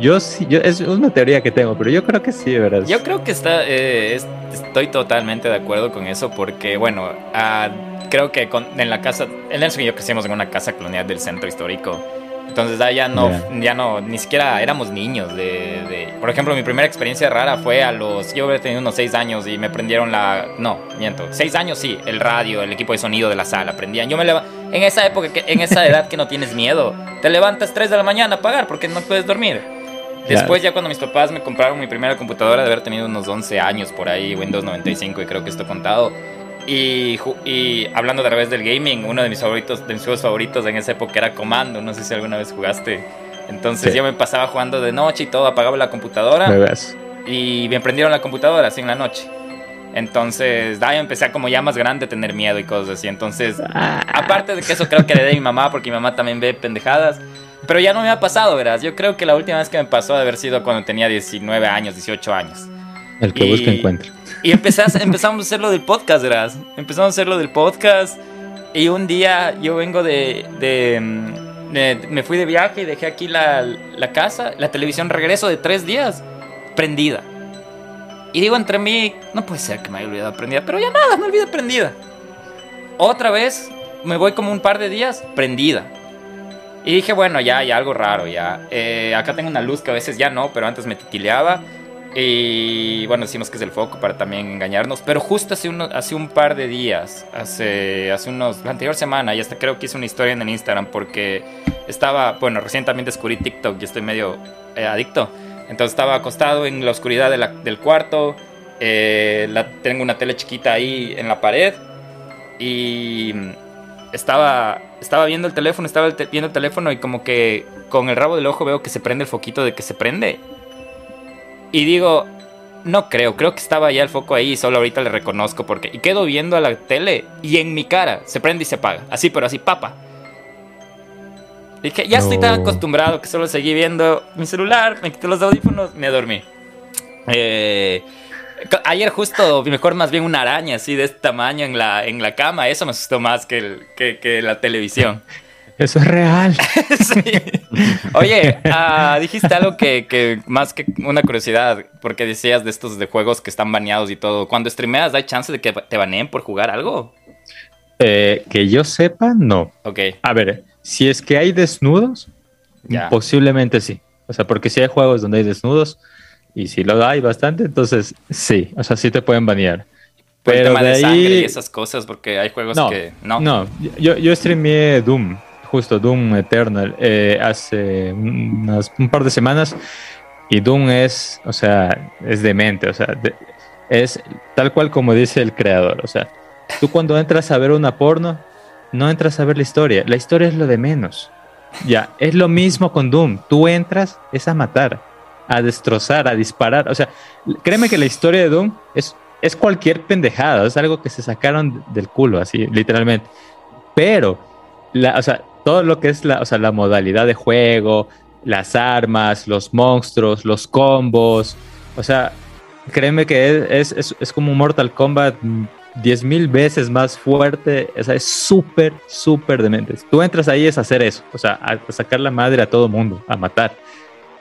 Yo es una teoría que tengo, pero yo creo que sí, ¿verdad? Yo creo que está, eh, es- estoy totalmente de acuerdo con eso porque, bueno, ah, creo que con- en la casa, en Nelson y yo crecimos en una casa colonial del centro histórico. Entonces ah, ya no, Ya. ya no, ni siquiera éramos niños. De, de- por ejemplo, mi primera experiencia rara fue a los, yo había tenido unos seis años y me prendieron la, no, miento, seis años sí, el radio, el equipo de sonido de la sala, prendían. Yo me leva- en esa época, que, en esa edad que no tienes miedo, te levantas 3 de la mañana a pagar porque no puedes dormir. Después ya cuando mis papás me compraron mi primera computadora de haber tenido unos 11 años por ahí, Windows 95 y creo que esto contado. Y, y hablando a través del gaming, uno de mis favoritos, de mis juegos favoritos en esa época era Comando, no sé si alguna vez jugaste. Entonces Sí. yo me pasaba jugando de noche y todo, apagaba la computadora Me ves. y me prendieron la computadora así en la noche. Entonces, da, yo empecé a como ya más grande a tener miedo y cosas así. Entonces, aparte de que eso creo que le de mi mamá, porque mi mamá también ve pendejadas. Pero ya no me ha pasado, verás. Yo creo que la última vez que me pasó de haber sido cuando tenía 19 años, 18 años. El que Y- busca encuentra. Y empecé a- empezamos a hacer lo del podcast, verás. Empezamos a hacer lo del podcast. Y un día yo vengo de. mm, de- me fui de viaje y dejé aquí la, la casa. La televisión regreso de tres días. Prendida. Y digo entre mí, no puede ser que me haya olvidado prendida. Pero ya nada, me olvidé prendida. Otra vez, me voy como un par de días, prendida. Y dije, bueno, ya hay algo raro, ya. Eh, acá tengo una luz que a veces ya no, pero antes me titileaba. Y bueno, decimos que es el foco para también engañarnos. Pero justo hace, uno, hace un par de días, hace, hace unos, la anterior semana, y hasta creo que hice una historia en el Instagram porque estaba, bueno, recién también descubrí TikTok y estoy medio eh, adicto. Entonces estaba acostado en la oscuridad del cuarto. eh, tengo una tele chiquita ahí en la pared. Y estaba, estaba viendo el teléfono, estaba viendo el teléfono y como que con el rabo del ojo veo que se prende el foquito de que se prende. Y digo, no creo, creo que estaba ya el foco ahí y solo ahorita le reconozco porque... Y quedo viendo a la tele y en mi cara se prende y se apaga. Así, pero así, papa. Dije, ya estoy tan acostumbrado que solo seguí viendo mi celular, me quité los audífonos, me dormí. Eh, ayer justo, mejor más bien una araña así de este tamaño en la, en la cama, eso me asustó más que, el- que, que la televisión. Eso es real. Sí. Oye, ah, dijiste algo que, que más que una curiosidad, porque decías de estos de juegos que están baneados y todo. Cuando streameas, ¿hay chance de que te baneen por jugar algo? Eh, que yo sepa, no. Ok, A ver, si es que hay desnudos, Ya. posiblemente sí. O sea, porque si hay juegos donde hay desnudos, y si lo hay bastante, entonces sí. O sea, sí te pueden banear. por el Pero tema de, de sangre ahí- y esas cosas, porque hay juegos No, que no. no. Yo, yo streameé Doom, justo Doom Eternal, eh, hace unas- un par de semanas. Y Doom es, o sea, es demente, o sea, es tal cual como dice el creador. O sea, tú cuando entras a ver una porno, no entras a ver la historia. La historia es lo de menos. Ya, es lo mismo con Doom. Tú entras, es a matar, a destrozar, a disparar. O sea, créeme que la historia de Doom es, es cualquier pendejada, es algo que se sacaron del culo, así, literalmente. Pero, la, o sea, todo lo que es la, o sea, la modalidad de juego, las armas, los monstruos, los combos, o sea, créeme que es, es, es como un Mortal Kombat 10.000 veces más fuerte, o sea, es súper, súper demente. Tú entras ahí es hacer eso, o sea, a, sacar la madre a todo mundo, a matar.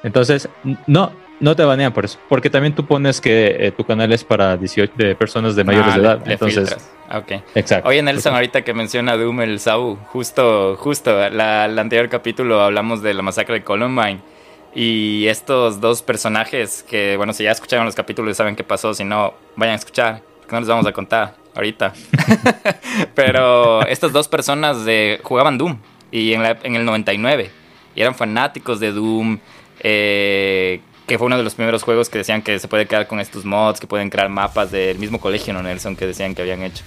Entonces, no, no te banean por eso, porque también tú pones que eh, tu canal es para 18 de personas de mayores Ah, de le- edad. le Entonces, filtras. Ok. exacto. Oye, Nelson, ahorita que menciona Doom, el Sabu, justo, justo, la, el anterior capítulo hablamos de la masacre de Columbine. Y estos dos personajes que, bueno, si ya escucharon los capítulos y saben qué pasó, si no, vayan a escuchar, que no les vamos a contar ahorita. Pero estas dos personas de, jugaban Doom y en, la- en el 99 y eran fanáticos de Doom, eh, que fue uno de los primeros juegos que decían que se puede quedar con estos mods, que pueden crear mapas del mismo colegio, ¿no, Nelson? Que decían que habían hecho.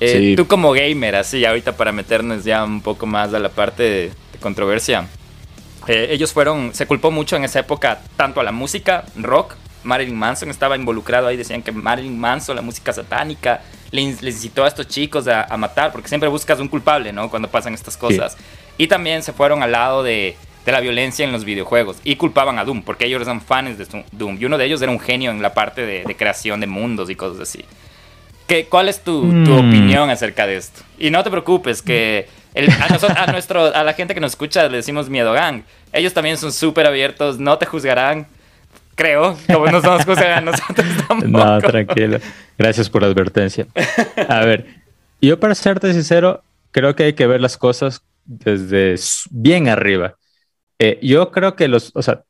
Eh, Sí. Tú como gamer, así, ahorita para meternos ya un poco más a la parte de, de controversia. eh, ellos fueron, se culpó mucho en esa época tanto a la música, rock, Marilyn Manson estaba involucrado ahí, decían que Marilyn Manson, la música satánica, le les incitó a estos chicos a, a matar, porque siempre buscas un culpable, ¿no? Cuando pasan estas cosas. Y también se fueron al lado de, de la violencia en los videojuegos y culpaban a Doom, porque ellos eran fans de Doom. Y uno de ellos era un genio en la parte de, de creación de mundos y cosas así. ¿Qué, ¿Cuál es tu, tu Mm. opinión acerca de esto? Y no te preocupes, que el- a, noso- a nuestro, a la gente que nos escucha le decimos Miedo Gang. Ellos también son súper abiertos, no te juzgarán, creo, como nos nos juzgan a nosotros tampoco. No, tranquilo. Gracias por la advertencia. A ver, yo para serte sincero, creo que hay que ver las cosas desde bien arriba. Eh, yo creo que los, o sea,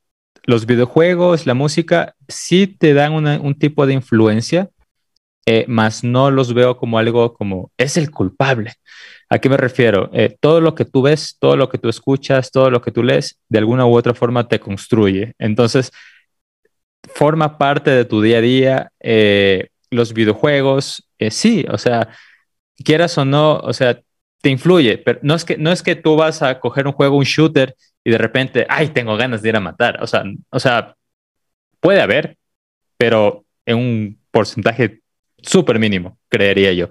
los videojuegos, la música, sí te dan una- un tipo de influencia, eh, más no los veo como algo como es el culpable. ¿A qué me refiero? Eh, todo lo que tú ves, todo lo que tú escuchas, todo lo que tú lees, de alguna u otra forma te construye. Entonces, forma parte de tu día a día. eh, los videojuegos, eh, sí, o sea, quieras o no, o sea, te influye, pero no es que, no es que tú vas a coger un juego, un shooter, y de repente, ay, tengo ganas de ir a matar. O sea, o sea puede haber, pero en un porcentaje súper mínimo, creería yo.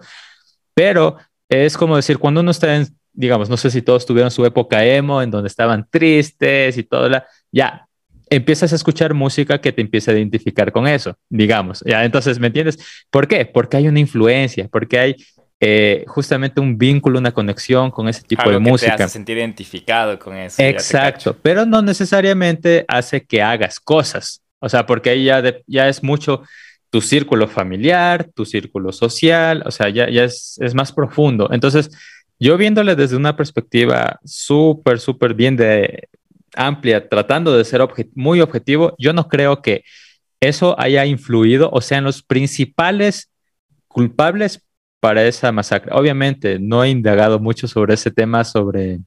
Pero es como decir, cuando uno está en, digamos, no sé si todos tuvieron su época emo, en donde estaban tristes y todo, la, ya, empiezas a escuchar música que te empieza a identificar con eso, digamos. Ya, entonces, ¿me entiendes? ¿Por qué? Porque hay una influencia, porque hay eh, justamente un vínculo, una conexión con ese tipo Algo de que música. te hace sentir identificado con eso. Exacto, pero no necesariamente hace que hagas cosas. O sea, porque ahí ya, de- ya es mucho tu círculo familiar, tu círculo social, o sea, ya, ya es, es más profundo. Entonces, yo viéndole desde una perspectiva súper, súper bien de amplia, tratando de ser obje- muy objetivo, yo no creo que eso haya influido o sean los principales culpables para esa masacre. Obviamente, no he indagado mucho sobre ese tema, sobre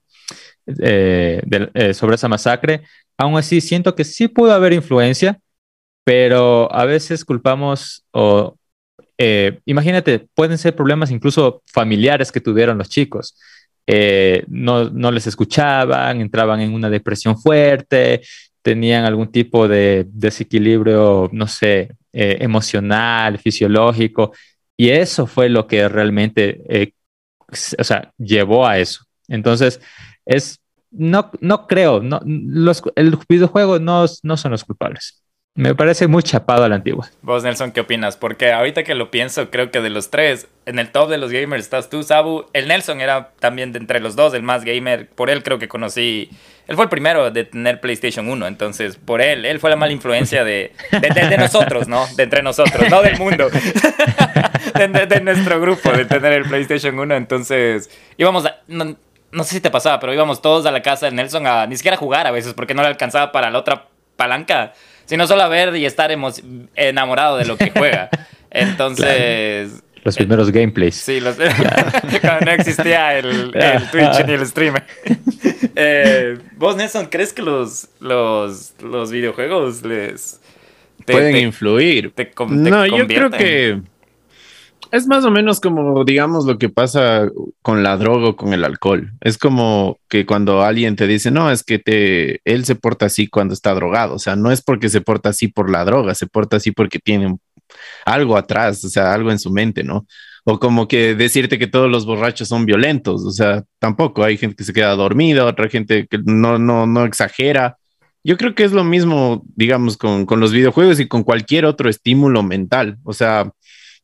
eh, eh, sobre esa masacre. Aún así, siento que sí pudo haber influencia, pero a veces culpamos o eh, imagínate, pueden ser problemas incluso familiares que tuvieron los chicos. No, no les escuchaban, entraban en una depresión fuerte, tenían algún tipo de desequilibrio, no sé, emocional, fisiológico, y eso fue lo que realmente, eh, o sea, llevó a eso. Entonces, es, no, no creo, no, los, el videojuego no, no son los culpables. Me parece muy chapado a la antigua. Vos, Nelson, ¿qué opinas? Porque ahorita que lo pienso, creo que de los tres, en el top de los gamers estás tú, Sabu. El Nelson era también de entre los dos el más gamer. Por él creo que conocí. Él fue el primero de tener PlayStation 1. Entonces, por él, él fue la mala influencia de, de, nosotros, ¿no? De entre nosotros, no del mundo. de, nuestro grupo, de tener el PlayStation 1. Entonces, íbamos a. No, sé si te pasaba, pero íbamos todos a la casa de Nelson a ni siquiera jugar a veces porque no le alcanzaba para la otra palanca, sino solo a ver y estar emo- enamorado de lo que juega. Entonces, Los primeros gameplays. sí, los- cuando no existía el, el Twitch ni el streamer. Eh, Vos, Nelson, ¿crees que los, los, los videojuegos les... te- Pueden te- influir. te no, yo creo que Es más o menos como, digamos, lo que pasa con la droga o con el alcohol. Es como que cuando alguien te dice, no, es que te, él se porta así cuando está drogado. O sea, no es porque se porta así por la droga, se porta así porque tiene algo atrás, o sea, algo en su mente, ¿no? O como que decirte que todos los borrachos son violentos. O sea, tampoco. Hay gente que se queda dormida, otra gente que no, no, no exagera. Yo creo que es lo mismo, digamos, con, con los videojuegos y con cualquier otro estímulo mental. O sea,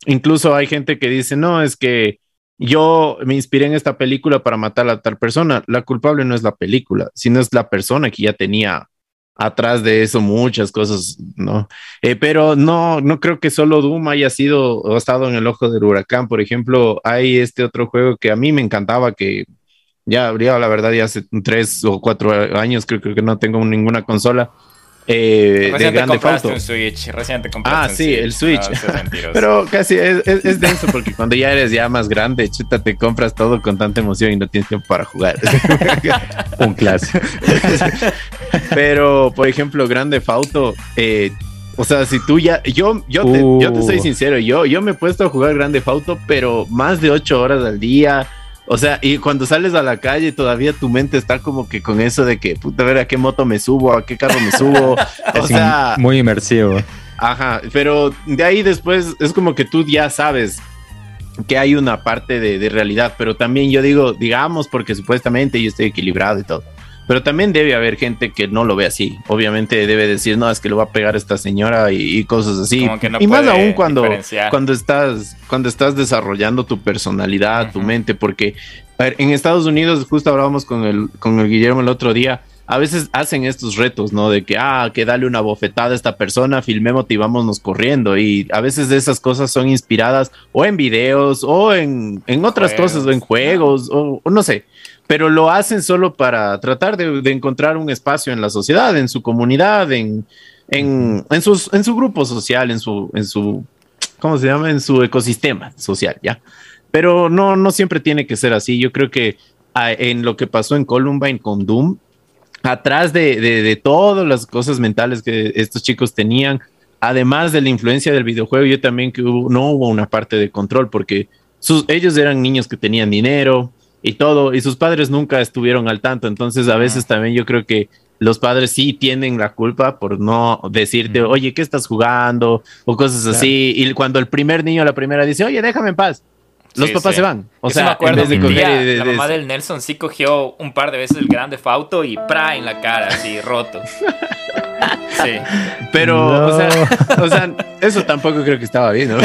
Incluso hay gente que dice, no, es que yo me inspiré en esta película para matar a tal persona. La culpable no es la película, sino es la persona que ya tenía atrás de eso muchas cosas, ¿no? Eh, pero no, no creo que solo Doom haya sido o estado en el ojo del huracán. Por ejemplo, hay este otro juego que a mí me encantaba, que ya habría, la verdad, ya hace tres o cuatro años, creo, creo que no tengo ninguna consola, eh, Recién de te Grande compraste Auto. un Switch. Recién te compraste Ah, un sí, el Switch. No. Pero casi es, es, es denso porque cuando ya eres ya más grande, chuta, te compras todo con tanta emoción y no tienes tiempo para jugar. Un clásico. Pero, por ejemplo, Grande Auto, eh, o sea, si tú ya, yo, yo, te, Uh. yo te soy sincero, yo, yo me he puesto a jugar Grande Auto, pero más de ocho horas al día. O sea, y cuando sales a la calle todavía tu mente está como que con eso de que, puta, a ver a qué moto me subo, a qué carro me subo. o sea, muy inmersivo. Ajá, pero de ahí después es como que tú ya sabes que hay una parte de, de realidad, pero también yo digo, digamos, porque supuestamente yo estoy equilibrado y todo, pero también debe haber gente que no lo ve así. Obviamente debe decir, no, es que lo va a pegar esta señora y, y cosas así. Como que no y más aún cuando, cuando estás, cuando estás desarrollando tu personalidad, tu mente, porque a ver, en Estados Unidos, justo hablábamos con el, con el Guillermo el otro día, a veces hacen estos retos, ¿no? De que, ah, que dale una bofetada a esta persona, filmemos y vámonos corriendo. Y a veces esas cosas son inspiradas o en videos o en, en otras Juegos. cosas, o en juegos, o, o no sé. Pero lo hacen solo para tratar de, de encontrar un espacio en la sociedad, en su comunidad, en, en, en, sus, en su grupo social, en su, en su, ¿cómo se llama? En su ecosistema social, ¿ya? Pero no, no siempre tiene que ser así. Yo creo que ah, en lo que pasó en Columbine con Doom, atrás de, de, de todas las cosas mentales que estos chicos tenían, además de la influencia del videojuego, yo también que hubo- no hubo una parte de control porque sus, ellos eran niños que tenían dinero y todo, y sus padres nunca estuvieron al tanto. Entonces, a veces también yo creo que los padres sí tienen la culpa por no decirte, oye, ¿qué estás jugando? O cosas así. Y cuando el primer niño, la primera dice, oye, déjame en paz. Los Sí, papás sí. se van. O sí sea, me acuerdo, en vez de tía, y de- la de- mamá del Nelson sí cogió un par de veces el grande Fauto y pra en la cara, así roto. Sí. Pero, No. o, sea, o sea, eso tampoco creo que estaba bien, ¿no?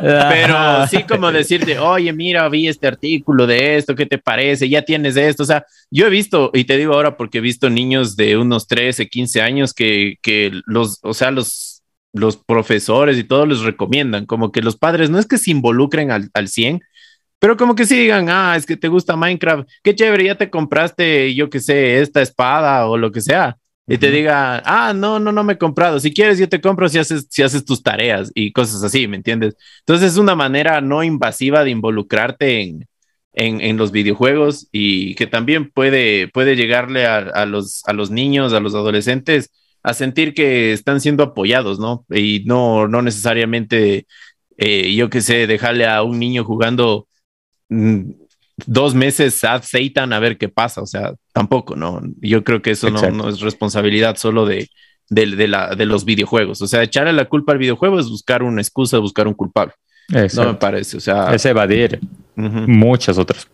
Pero sí como decirte, oye, mira, vi este artículo de esto, ¿qué te parece? Ya tienes esto. O sea, yo he visto, y te digo ahora porque he visto niños de unos 13, 15 años que, que los, o sea, los, los profesores y todos les recomiendan, como que los padres no es que se involucren al, al 100, pero como que sí digan, ah, es que te gusta Minecraft, qué chévere, ya te compraste, yo qué sé, esta espada o lo que sea. Y te diga, ah, no, no, no me he comprado. Si quieres, yo te compro si haces, si haces tus tareas y cosas así, ¿me entiendes? Entonces es una manera no invasiva de involucrarte en, en, en los videojuegos y que también puede, puede llegarle a, a los, a los niños, a los adolescentes, a sentir que están siendo apoyados, ¿no? Y no, no necesariamente, eh, yo qué sé, dejarle a un niño jugando mm, dos meses a Satan a ver qué pasa, o sea, tampoco, ¿no? Yo creo que eso no, Exacto. no es responsabilidad solo de, de, de la, de los videojuegos, o sea, echarle la culpa al videojuego es buscar una excusa, buscar un culpable, no me Exacto. parece, o sea, Es evadir muchas otras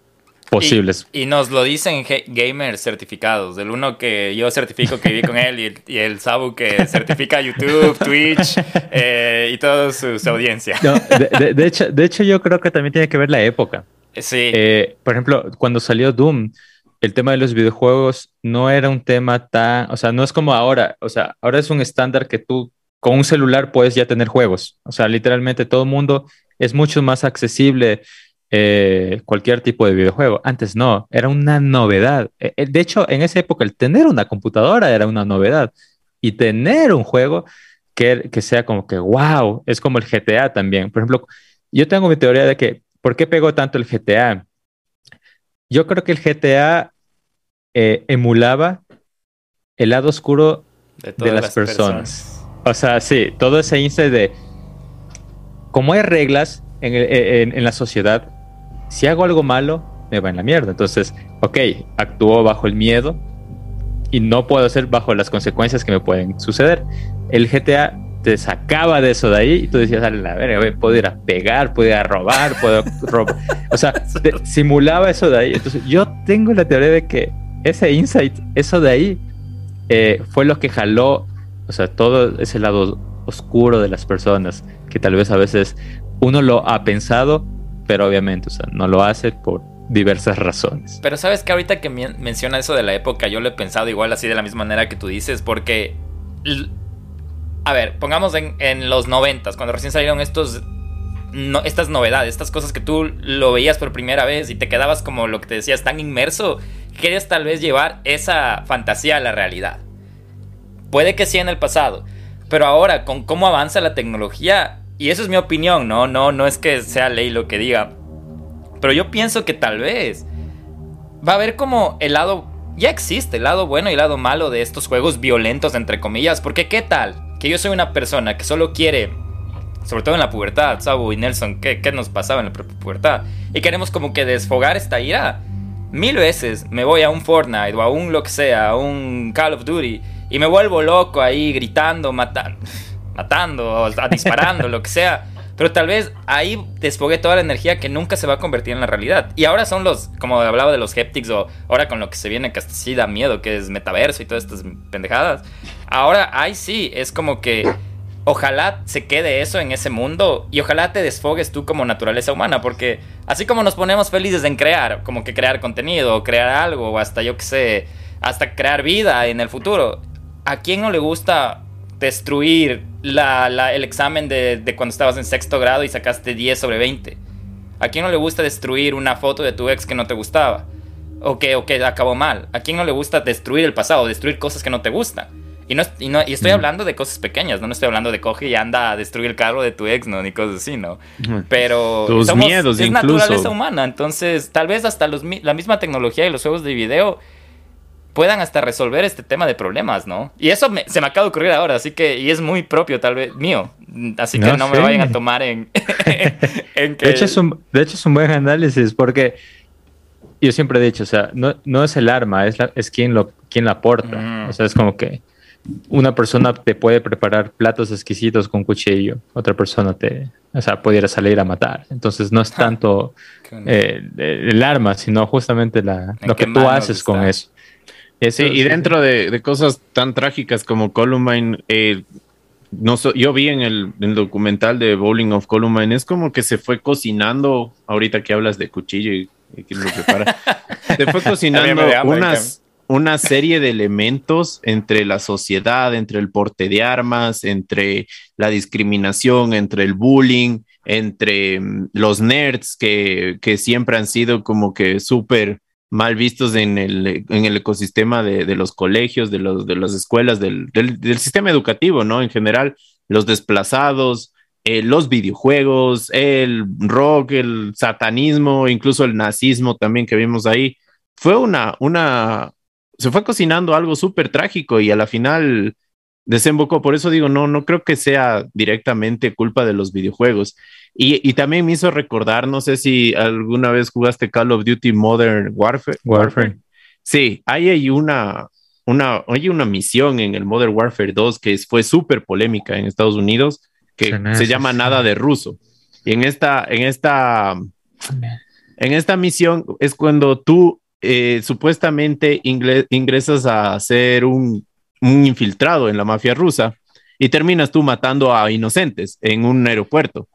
posibles. Y, y nos lo dicen gamers certificados. Del uno que yo certifico que viví con él y el, y el Sabu que certifica YouTube, Twitch eh, y toda su, su audiencia. No, de, de- de hecho, de hecho, yo creo que también tiene que ver la época. Sí. Eh, por ejemplo, cuando salió Doom, el tema de los videojuegos no era un tema tan, o sea, no es como ahora, o sea, ahora es un estándar que tú con un celular puedes ya tener juegos, o sea, literalmente todo el mundo es mucho más accesible eh, cualquier tipo de videojuego. Antes no, era una novedad. Eh, De hecho, en esa época el tener una computadora era una novedad y tener un juego que, que sea como que, wow, es como el GTA también. Por ejemplo, yo tengo mi teoría de que, ¿por qué pegó tanto el GTA? Yo creo que el GTA eh, emulaba el lado oscuro todas las personas. O sea, sí, todo ese instante de como hay reglas en, en, en la sociedad, si hago algo malo, me va en la mierda. Entonces, ok, actúo bajo el miedo y no puedo hacer bajo las consecuencias que me pueden suceder. El GTA te sacaba de eso de ahí y tú decías, a la verga, puedo ir a pegar, puedo ir a robar, puedo robar. O sea, simulaba eso de ahí. Entonces, yo tengo la teoría de que ese insight, eso de ahí, eh, fue lo que jaló, o sea, todo ese lado oscuro de las personas, que tal vez a veces uno lo ha pensado, pero obviamente, o sea, no lo hace por diversas razones. Pero sabes que ahorita que menciona eso de la época, yo lo he pensado igual así de la misma manera que tú dices, porque... A ver, pongamos en, los noventas, cuando recién salieron estos estas novedades, estas cosas que tú lo veías por primera vez y te quedabas como lo que te decías tan inmerso, querías tal vez llevar esa fantasía a la realidad. Puede que sí en el pasado, pero ahora con cómo avanza la tecnología, y eso es mi opinión, no, no, no es que sea ley lo que diga, pero yo pienso que tal vez va a haber como el lado, ya existe el lado bueno y el lado malo de estos juegos violentos, entre comillas, porque qué tal que yo soy una persona que solo quiere, sobre todo en la pubertad, Sabu y Nelson, ¿qué, qué nos pasaba en la pubertad? Y queremos como que desfogar esta ira. Mil veces me voy a un Fortnite o a un lo que sea, a un Call of Duty y me vuelvo loco ahí gritando, matando, matando, disparando, lo que sea. Pero tal vez ahí desfogué toda la energía que nunca se va a convertir en la realidad. Y ahora son los, como hablaba de los skeptics, o ahora con lo que se viene que hasta sí da miedo, que es metaverso y todas estas pendejadas. Ahora ahí sí, es como que ojalá se quede eso en ese mundo y ojalá te desfogues tú como naturaleza humana, porque así como nos ponemos felices en crear, como que crear contenido, o crear algo, o hasta yo que sé, hasta crear vida en el futuro, ¿a quién no le gusta destruir el examen de, cuando estabas en sexto grado y sacaste 10 sobre 20? ¿A quién no le gusta destruir una foto de tu ex que no te gustaba? O que, o que acabó mal. ¿A quién no le gusta destruir el pasado, destruir cosas que no te gustan? Y, no, y, estoy hablando de cosas pequeñas, ¿no? no estoy hablando de coge y anda a destruir el carro de tu ex, ¿no? Ni cosas así, ¿no? Pero Tus miedos, es incluso. naturaleza humana, entonces tal vez hasta los, la misma tecnología y los juegos de video puedan hasta resolver este tema de problemas, ¿no? Y eso se me acaba de ocurrir ahora, así que, y es muy propio tal vez mío, así que no, me vayan a tomar en, en que... De hecho, es un, de hecho es un buen análisis porque yo siempre he dicho, o sea, no, no es el arma, es, la, es quien, lo, quien la aporta. O sea, es como que una persona te puede preparar platos exquisitos con cuchillo, otra persona te, o sea, pudiera salir a matar. Entonces no es tanto eh, el arma, sino justamente la, lo que tú haces con eso. Sí, y dentro de, cosas tan trágicas como Columbine, eh, no yo vi en el, documental de Bowling of Columbine, es como que se fue cocinando, ahorita que hablas de cuchillo y, quién lo prepara, se fue cocinando unas, una serie de elementos entre la sociedad, entre el porte de armas, entre la discriminación, entre el bullying, entre mm, los nerds que, que siempre han sido como que súper mal vistos en el, en el ecosistema de, de, los colegios, de, los, de las escuelas, del, del, sistema educativo, ¿no? En general, los desplazados, eh, los videojuegos, el rock, el satanismo, incluso el nazismo también que vimos ahí. Fue una, una, se fue cocinando algo súper trágico y a la final desembocó. Por eso digo, no, no creo que sea directamente culpa de los videojuegos. Y, también me hizo recordar, no sé si alguna vez jugaste Call of Duty Modern Warfare. Warfare. Sí, ahí hay una, una, hay una misión en el Modern Warfare 2 que fue súper polémica en Estados Unidos, que se llama Nada de Ruso. Y en esta, en esta, en esta misión es cuando tú eh, supuestamente ingresas a ser un, infiltrado en la mafia rusa y terminas tú matando a inocentes en un aeropuerto.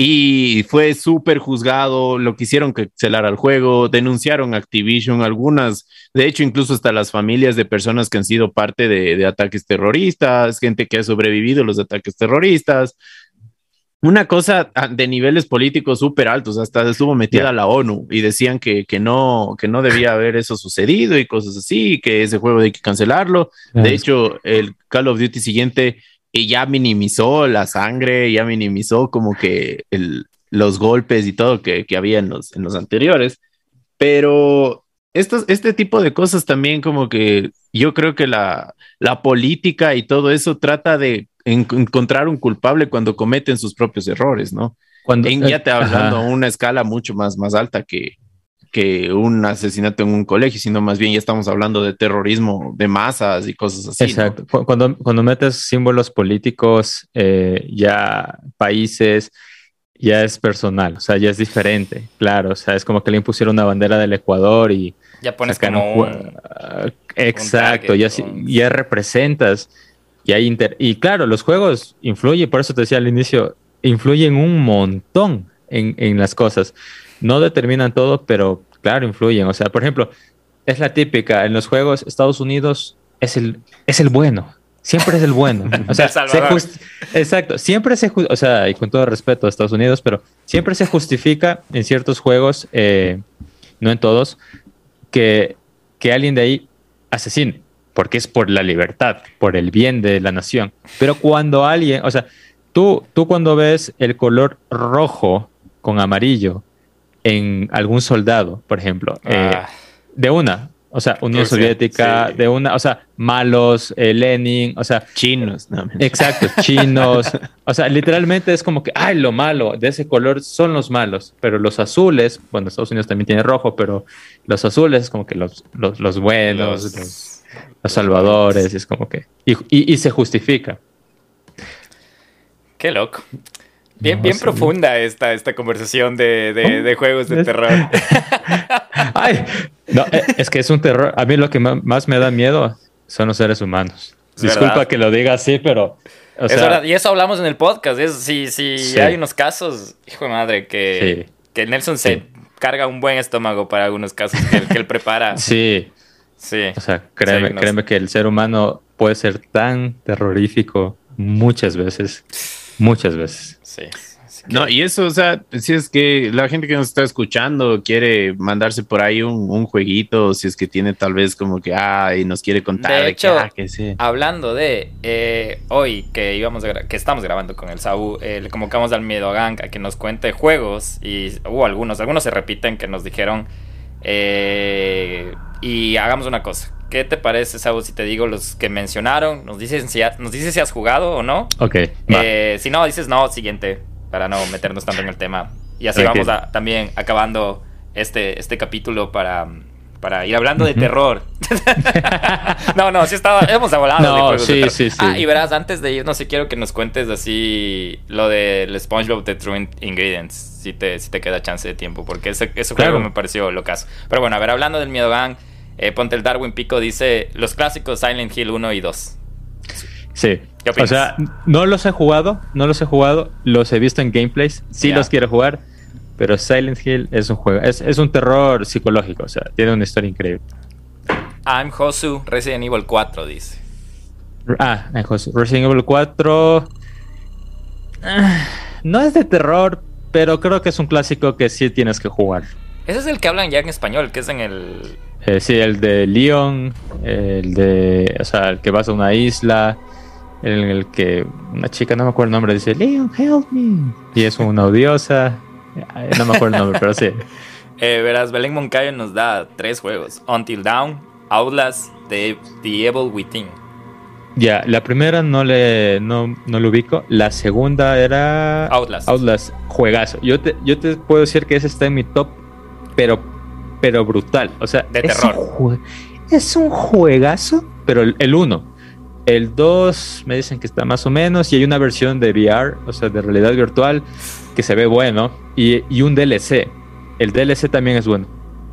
Y fue súper juzgado, lo quisieron cancelar al juego, denunciaron Activision, algunas, de hecho incluso hasta las familias de personas que han sido parte de, ataques terroristas, gente que ha sobrevivido a los ataques terroristas, una cosa de niveles políticos súper altos, hasta estuvo metida la ONU y decían que, que, no, que no debía haber eso sucedido y cosas así, que ese juego hay que cancelarlo. De hecho, el Call of Duty siguiente y ya minimizó la sangre, ya minimizó como que el, los golpes y todo que, que había en los, en los anteriores. Pero estos, este tipo de cosas también como que yo creo que la, la política y todo eso trata de en- encontrar un culpable cuando cometen sus propios errores, ¿no? Cuando, En- ya te hablando a una escala mucho más, más alta que, que un asesinato en un colegio, sino más bien ya estamos hablando de terrorismo de masas y cosas así. ¿no? Exacto. Cu- Cuando, cuando metes símbolos políticos, eh, ya países, ya es personal, o sea, ya es diferente, claro, o sea, es como que le impusieron una bandera del Ecuador y Ya pones como un... Exacto, target, ya, ya representas, y hay inter- y claro, los juegos influyen, por eso te decía al inicio, influyen un montón en, en las cosas. No determinan todo, pero claro, influyen. O sea, por ejemplo, es la típica, en los juegos Estados Unidos es el, es el bueno, siempre es el bueno. O sea, se just- exacto, siempre se, o sea, y con todo respeto a Estados Unidos, pero siempre se justifica en ciertos juegos, eh, no en todos, que, que alguien de ahí asesine, porque es por la libertad, por el bien de la nación. Pero cuando alguien, o sea, tú, tú cuando ves el color rojo con amarillo en algún soldado, por ejemplo, eh, Ah, de una, o sea, Unión Soviética, sí. de una, o sea, malos, eh, Lenin, o sea, Chinos, no. Exacto, chinos. O sea, literalmente es como que, ay, lo malo de ese color son los malos, pero los azules, bueno, Estados Unidos también tiene rojo, pero los azules es como que los, los, los buenos, los, los- los salvadores, es como que... Y, y- y se justifica. Qué loco. Bien, No, bien sí. profunda esta, esta conversación de, de- de juegos de terror. Ay, no, eh, es que es un terror. A mí lo que más me da miedo son los seres humanos. Disculpa verdad. que lo diga así, pero... O Es sea, verdad, y eso hablamos en el podcast. Es, sí, sí, Sí. hay unos casos, hijo de madre, que, Sí. que Nelson se Sí. carga un buen estómago para algunos casos que, que él prepara. Sí, Sí. O sea, créeme, Sí, no créeme que el ser humano puede ser tan terrorífico muchas veces, muchas veces. sí. Que- No, y eso, o sea, si es que la gente que nos está escuchando quiere mandarse por ahí un, un jueguito, si es que tiene tal vez como que, ah, y nos quiere contar. De que, hecho, ah, que sí. Hablando de eh, hoy que íbamos a que estamos grabando con el Saúl, eh, le convocamos al Miedo Gang a que nos cuente juegos y hubo algunos, algunos se repiten que nos dijeron eh, y hagamos una cosa. ¿Qué te parece, Saúl, si te digo los que mencionaron? Nos dices si, ha- nos dices si has jugado o no. Ok. Eh, si no, dices no, siguiente, para no meternos tanto en el tema. Y así vamos a- también acabando este, este capítulo para, para ir hablando de terror. no, no, sí estaba, hemos hablado No, de juegos de sí, terror. sí, sí. Ah, y verás, antes de irnos, sí quiero que nos cuentes así lo del SpongeBob The True In- Ingredients, si te, si te queda chance de tiempo, porque ese, ese Claro. juego me pareció locazo. Pero bueno, a ver, hablando del Miedo Gang, eh, ponte el Darwin Pico, dice los clásicos Silent Hill 1 y 2. Sí. ¿Qué O sea, no los he jugado, no los he jugado, los he visto en gameplays, sí los quiero jugar, pero Silent Hill es un juego, es, es un terror psicológico, o sea, tiene una historia increíble. I'm Hosu, Resident Evil 4, dice. Ah, en Jos- Resident Evil 4 ah, no es de terror, pero creo que es un clásico que sí tienes que jugar. Ese es el que hablan ya en español, que es en el... Eh, sí, el de Leon, el de, o sea, el que vas a una isla, en el que una chica, no me acuerdo el nombre, dice, Leon, help me. Y es una odiosa, no me acuerdo el nombre, pero sí. Eh, verás, Belén Moncayo nos da tres juegos. Until Dawn, Outlast, The, The Evil Within. Ya, la primera no le, no, no lo ubico, la segunda era Outlast. Outlast, juegazo. Yo te, yo te puedo decir que ese está en mi top, pero, pero brutal. O sea, De es terror. un es un juegazo, pero el- el 1. El 2 me dicen que está más o menos y hay una versión de VR, o sea, de realidad virtual, que se ve bueno, y, y un DLC. El DLC también es bueno.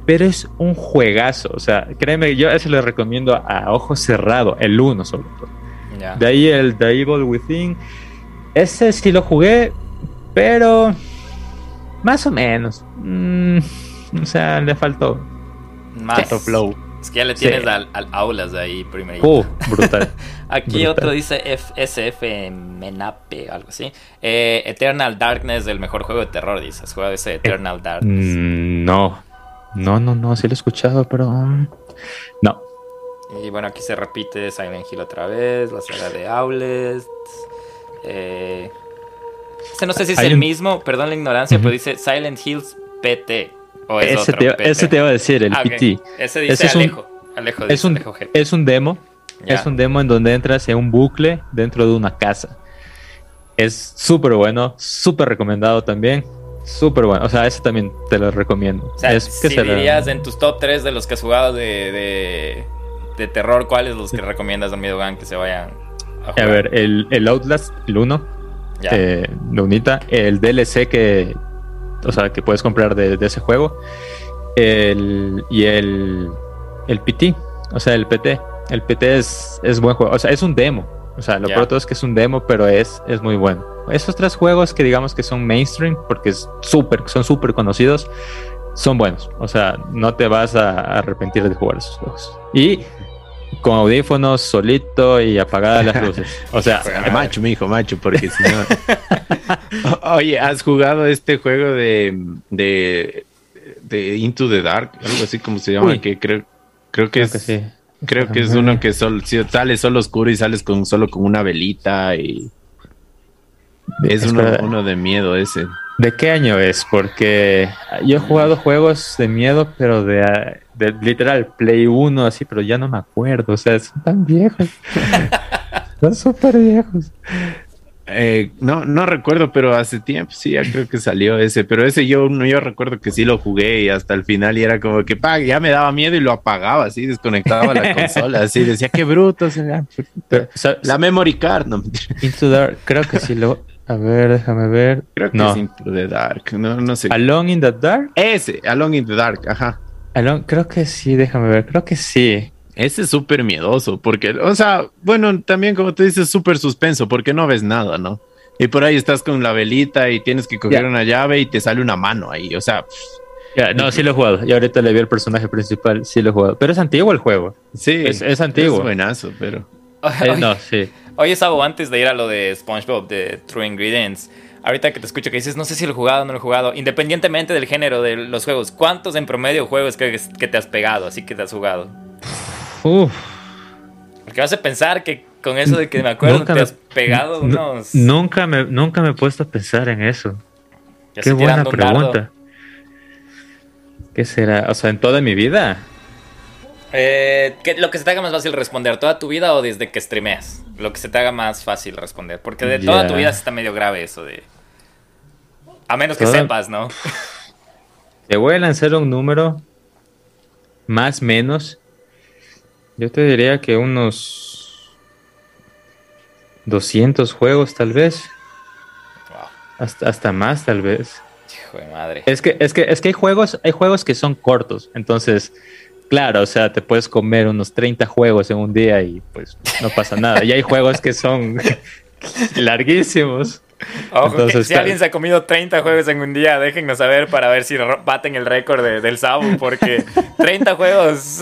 Pero es un juegazo, o sea, créeme, yo ese le recomiendo a, ojo cerrado, el 1 sobre todo. Ya. De ahí el The Evil Within. Ese sí lo jugué, pero más o menos. Mm, o sea, le faltó. Más. flow. Es que ya le Sí. tienes al, al Outlast ahí primero. Uh, brutal. Aquí brutal. otro dice F- SF Menape, algo así. Eh, Eternal Darkness, el mejor juego de terror, dice. ¿Has jugado ese Eternal Darkness? Mm, no. No, no, no, sí lo he escuchado, pero. mm, No. Y bueno, aquí se repite Silent Hill otra vez, la saga de Outlast. Eh, este no sé si es Hay el un- mismo, perdón la ignorancia, Ujú. pero dice Silent Hills PT. O es Ese otro, te, ese te iba a decir, el Ah. PT. Ese dice Ese es un- Alejo. Alejo dice Es un, Alejo es un demo. Es un demo en donde entras en un bucle dentro de una casa. Es súper bueno, súper recomendado también. Súper bueno. O sea, ese también te lo recomiendo. O sea, es, si dirías en tus top 3 de los que has jugado de, de, de terror, ¿cuáles los que recomiendas a Miedo Gang que se vayan a jugar? A ver, el, el Outlast, el 1, Ya. eh, Lunita, el DLC que, o sea, que puedes comprar de, de ese juego, el, y el, el PT, o sea, el PT. El PT es, es buen juego, o sea, es un demo. O sea, lo de todo es que es un demo, pero es, es muy bueno. Esos tres juegos que digamos que son mainstream, porque es súper, son súper conocidos, son buenos. O sea, no te vas a arrepentir de jugar esos juegos. Y con audífonos, solito y apagadas las luces. O sea, macho, mi hijo, macho, porque si no. Oye, ¿has jugado este juego de, de, de Into the Dark? Algo así como se llama, Uy. que creo, creo que creo es. que sí. Creo que es uno que sol, si sale solo oscuro y sales con solo con una velita y es uno de miedo ese. ¿De qué año es? Porque yo he jugado juegos de miedo, pero de, ah, de literal Play 1, así, pero ya no me acuerdo. O sea, son tan viejos. son súper viejos. Eh, no, no recuerdo, pero hace tiempo sí, ya creo que salió ese. Pero ese yo yo recuerdo que sí lo jugué y hasta el final y era como que pa, ya me daba miedo y lo apagaba así, desconectaba la consola, así decía qué bruto. Pero, la memory card, no. Into Dark, creo que sí lo. A ver, déjame ver. Creo que no. es Into the Dark, no, no sé. Alone in the Dark. Ese, Along in the Dark, ajá. Alone, creo que sí, déjame ver. Creo que sí. Ese es súper miedoso, porque, o sea, bueno, también como tú dices, súper suspenso, porque no ves nada, ¿no? Y por ahí estás con la velita y tienes que coger una llave y te sale una mano ahí, o sea, no, sí lo he jugado. Y ahorita le vi el personaje principal, sí lo he jugado. Pero es antiguo el juego. sí. Es- es antiguo. Es buenazo, pero... Eh, Oye, no, sí. Oye, Sabo, antes de ir a lo de SpongeBob, de True Ingredients, ahorita que te escucho que dices, no sé si lo he jugado o no lo he jugado, independientemente del género de los juegos, ¿cuántos en promedio juegos crees que te has pegado, así que te has jugado? Uf. Porque vas a pensar que con eso de que me acuerdo Nunca te me- has pegado unos... Nunca me, nunca me he puesto a pensar en eso. Qué buena pregunta. ¿Qué será? O sea, en toda mi vida. Eh, ¿qué- lo que se te haga más fácil responder, ¿toda tu vida o desde que streameas? Lo que se te haga más fácil responder. Porque de toda tu vida está medio grave eso de... A menos que Toda- sepas, ¿no? Te voy a lanzar un número más menos. Yo te diría que unos 200 juegos tal vez. Wow, Hasta, hasta más tal vez. hijo de madre. Es que, es que, es que hay juegos, hay juegos que son cortos. Entonces, claro, o sea, te puedes comer unos 30 juegos en un día y pues no pasa nada. Y hay juegos que son larguísimos. Ojo, que Entonces, si está- alguien se ha comido 30 juegos en un día, déjennos saber para ver si baten el récord de- del Sabu, porque 30 juegos.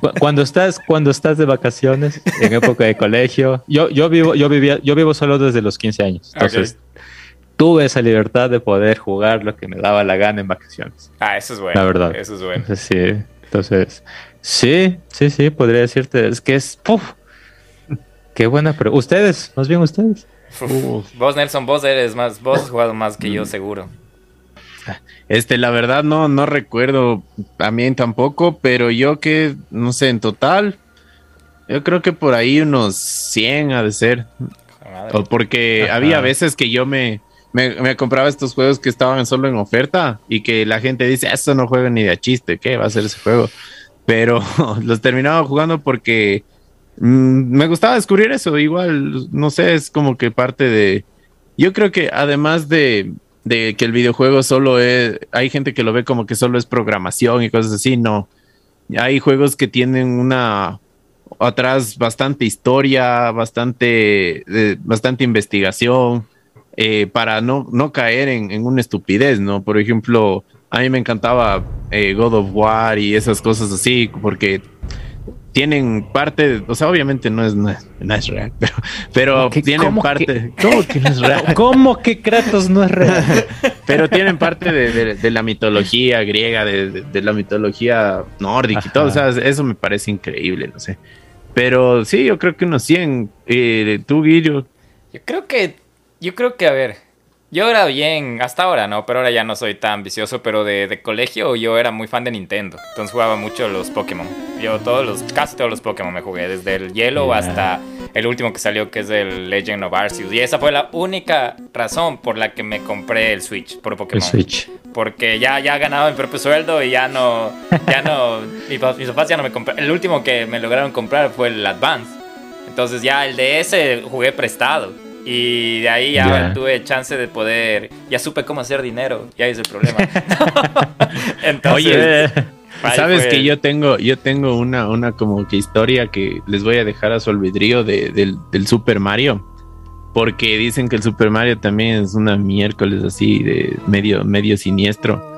Cu- Cuando estás, cuando estás de vacaciones, en época de colegio, yo, yo vivo, yo vivía, yo vivo solo desde los 15 años. Entonces, tuve esa libertad de poder jugar lo que me daba la gana en vacaciones. Ah, eso es bueno. La verdad. Eso es bueno. Entonces, sí, entonces, sí, sí, sí, podría decirte, es que es, ¡puf! qué buena, pero ustedes, más bien ustedes. Uf. Vos, Nelson, vos eres más. Vos has jugado más que yo, seguro. Este, la verdad no, no recuerdo a mí tampoco, pero yo que, no sé, en total, yo creo que por ahí unos 100 ha de ser. Madre. O porque Ajá. había veces que yo me, me, me compraba estos juegos que estaban solo en oferta y que la gente dice, eso no juega ni de chiste, ¿qué va a ser ese juego? Pero los terminaba jugando porque mm, me gustaba descubrir eso. Igual, no sé, es como que parte de... Yo creo que además de, de que el videojuego solo es... Hay gente que lo ve como que solo es programación y cosas así, no. Hay juegos que tienen una atrás bastante historia, bastante, eh, bastante investigación, eh, para no, no caer en, en una estupidez, ¿no? Por ejemplo, a mí me encantaba eh, God of War y esas cosas así, porque tienen parte, o sea, obviamente no es, no es, no es real, pero, pero ¿Qué- tienen cómo parte, que- ¿cómo que no es real? ¿Cómo que Kratos no es real? pero tienen parte de, de- de la mitología griega, de, de- de la mitología nórdica y todo. O sea, eso me parece increíble, no sé. Pero sí, yo creo que unos 100. Eh, tú, Guillo. Yo creo que. Yo creo que, a ver. Yo era bien, hasta ahora no, pero ahora ya no soy tan vicioso, pero de, de colegio yo era muy fan de Nintendo. Entonces jugaba mucho los Pokémon. Yo todos los, casi todos los Pokémon me jugué, desde el Yellow Ya. hasta el último que salió, que es el Legend of Arceus. Y esa fue la única razón por la que me compré el Switch, por El Pokémon. Switch. Porque ya, ya ganaba mi propio sueldo y ya no, ya no, mi pa- mis papás ya no me compraron. El último que me lograron comprar fue el Advance. Entonces ya el DS jugué prestado. Y de ahí ya tuve chance de poder, ya supe cómo hacer dinero, ya es el problema. Entonces, Oye, Sabes fue- que yo tengo, yo tengo una, una como que historia que les voy a dejar a su albedrío de- del, del Super Mario. Porque dicen que el Super Mario también es una miércoles así de medio, medio siniestro.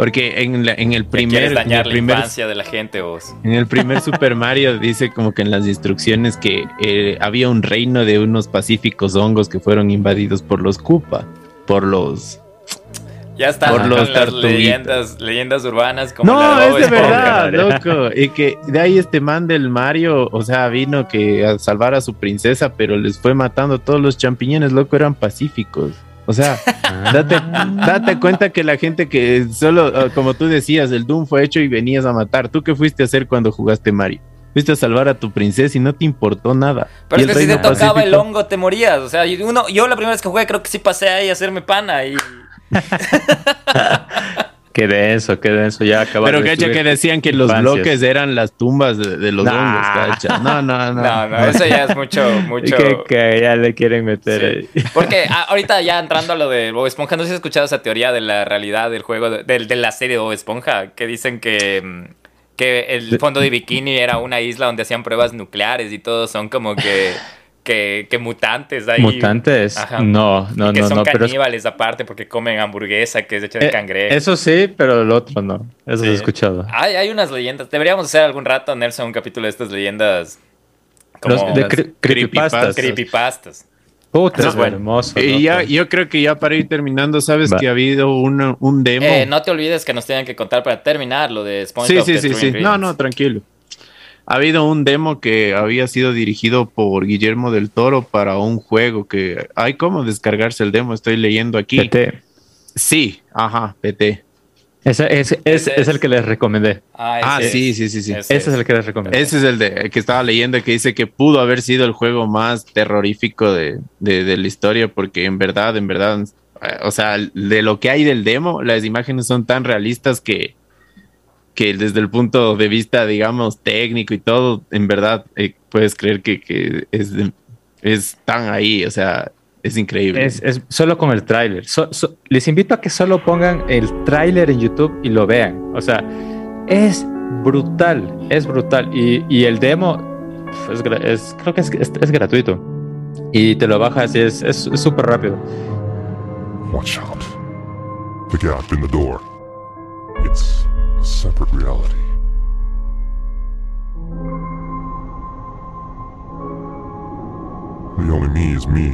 Porque en, la- en el primer, dañar el la infancia de la gente vos. en el primer Super Mario dice como que en las instrucciones que eh, había un reino de unos pacíficos hongos que fueron invadidos por los Koopa, por los Ya están Por los las leyendas, leyendas urbanas como la No, de Bob es de verdad, loco. Y que de ahí este man del Mario, o sea, vino que a salvar a su princesa, pero les fue matando todos los champiñones, loco, eran pacíficos. O sea, date, date cuenta que la gente que solo, ah, como tú decías, el Doom fue hecho y venías a matar. ¿Tú qué fuiste a hacer cuando jugaste Mario? Fuiste a salvar a tu princesa y no te importó nada. Pero es que si te tocaba el hongo te morías. O sea, uno, yo la primera vez que jugué creo que sí pasé ahí a hacerme pana y... Qué denso, qué denso. Ya acabas Pero de cacha que decían que los bloques eran las tumbas de, de los Nah. hongos, cacha. No, no, no. No, no, eso ya es mucho, mucho... que, que ya le quieren meter Sí. ahí. Porque ah, ahorita ya entrando a lo de Bob Esponja, no sé si has escuchado esa teoría de la realidad del juego, de, la serie de Bob Esponja, que dicen que, mm, que el fondo de Bikini era una isla donde hacían pruebas nucleares y todos son como que, que, que mutantes ahí. Mutantes. Ajá. No, no, y que no, son no. Pero es- caníbales aparte porque comen hamburguesa que es hecha de eh, cangrejo. eso sí, pero el otro no. Eso Sí. lo he escuchado. Hay, hay unas leyendas. Deberíamos hacer algún rato, Nelson, un capítulo de estas leyendas como Los de cre- creepypastas. creepypastas. Puta, es No, hermoso. Y ya, yo creo que ya para ir terminando, sabes Va. que ha habido una- un demo. Eh, no te olvides que nos tienen que contar para terminar lo de sí, SpongeBob. sí, sí, True sí. No, no, tranquilo. Ha habido un demo que había sido dirigido por Guillermo del Toro para un juego que hay cómo descargarse el demo. Estoy leyendo aquí. PT. Sí, ajá, PT. Ese, ese- es, Ese es el que les recomendé. Ah, ese sí, es. sí, sí, sí. Ese Ese es el que les recomendé. Ese es el de el que estaba leyendo que dice que pudo haber sido el juego más terrorífico de, de- de la historia porque en verdad, en verdad, eh, o sea, de lo que hay del demo, las imágenes son tan realistas que, que desde el punto de vista, digamos, técnico y todo, en verdad, eh, puedes creer que, que es, de- es tan ahí, o sea, es increíble. Es, es solo con el tráiler. So- so- les invito a que solo pongan el tráiler en YouTube y lo vean. O sea, es brutal, es brutal. Y, y el demo, es, es- creo que es, es- es gratuito. Y te lo bajas y es es- es súper rápido. Watch out. The gap in the door. It's a separate reality. The only me is me.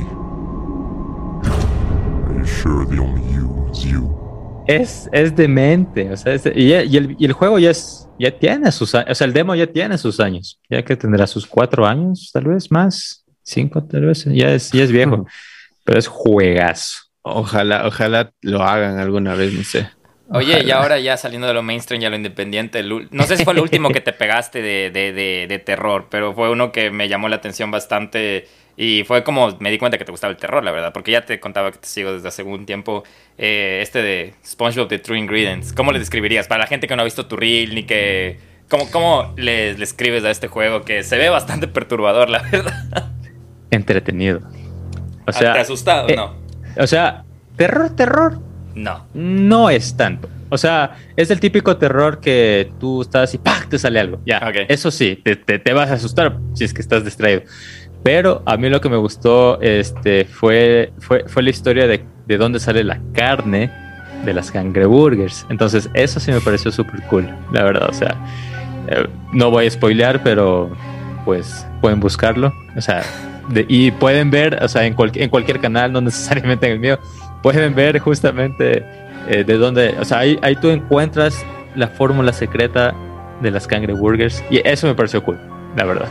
Are you sure the only you is you? Es, es demente. O sea, es- y, y el, y el juego ya, es, ya tiene sus años. O sea, el demo ya tiene sus años. Ya que tendrá sus cuatro años, tal vez más. Cinco, tal vez. Ya es, ya es viejo. Pero es juegazo. Ojalá, ojalá lo hagan alguna vez, no sé. Oye, y ahora ya saliendo de lo mainstream y a lo independiente, el no sé si fue el último que te pegaste de, de, de, de terror, pero fue uno que me llamó la atención bastante y fue como me di cuenta que te gustaba el terror, la verdad, porque ya te contaba que te sigo desde hace un tiempo, eh, este de SpongeBob The True Ingredients. ¿Cómo le describirías? Para la gente que no ha visto tu reel ni que... ¿Cómo, cómo le, le escribes a este juego que se ve bastante perturbador, la verdad? Entretenido. O sea, ¿Te asustado? eh, no. O sea, terror, terror, No. no es tanto. O sea, es el típico terror que tú estás y ¡pac! te sale algo. Ya, Ok. eso sí, te, te- te vas a asustar si es que estás distraído. Pero a mí lo que me gustó este, fue, fue, fue la historia de, de dónde sale la carne de las cangreburgers. Entonces, eso sí me pareció súper cool, la verdad. O sea, eh, no voy a spoilear, pero pues pueden buscarlo. O sea, de- y pueden ver, o sea, en, cual- en cualquier canal, no necesariamente en el mío, pueden ver justamente eh, de dónde, o sea, ahí, ahí tú encuentras la fórmula secreta de las cangreburgers y eso me pareció cool, la verdad.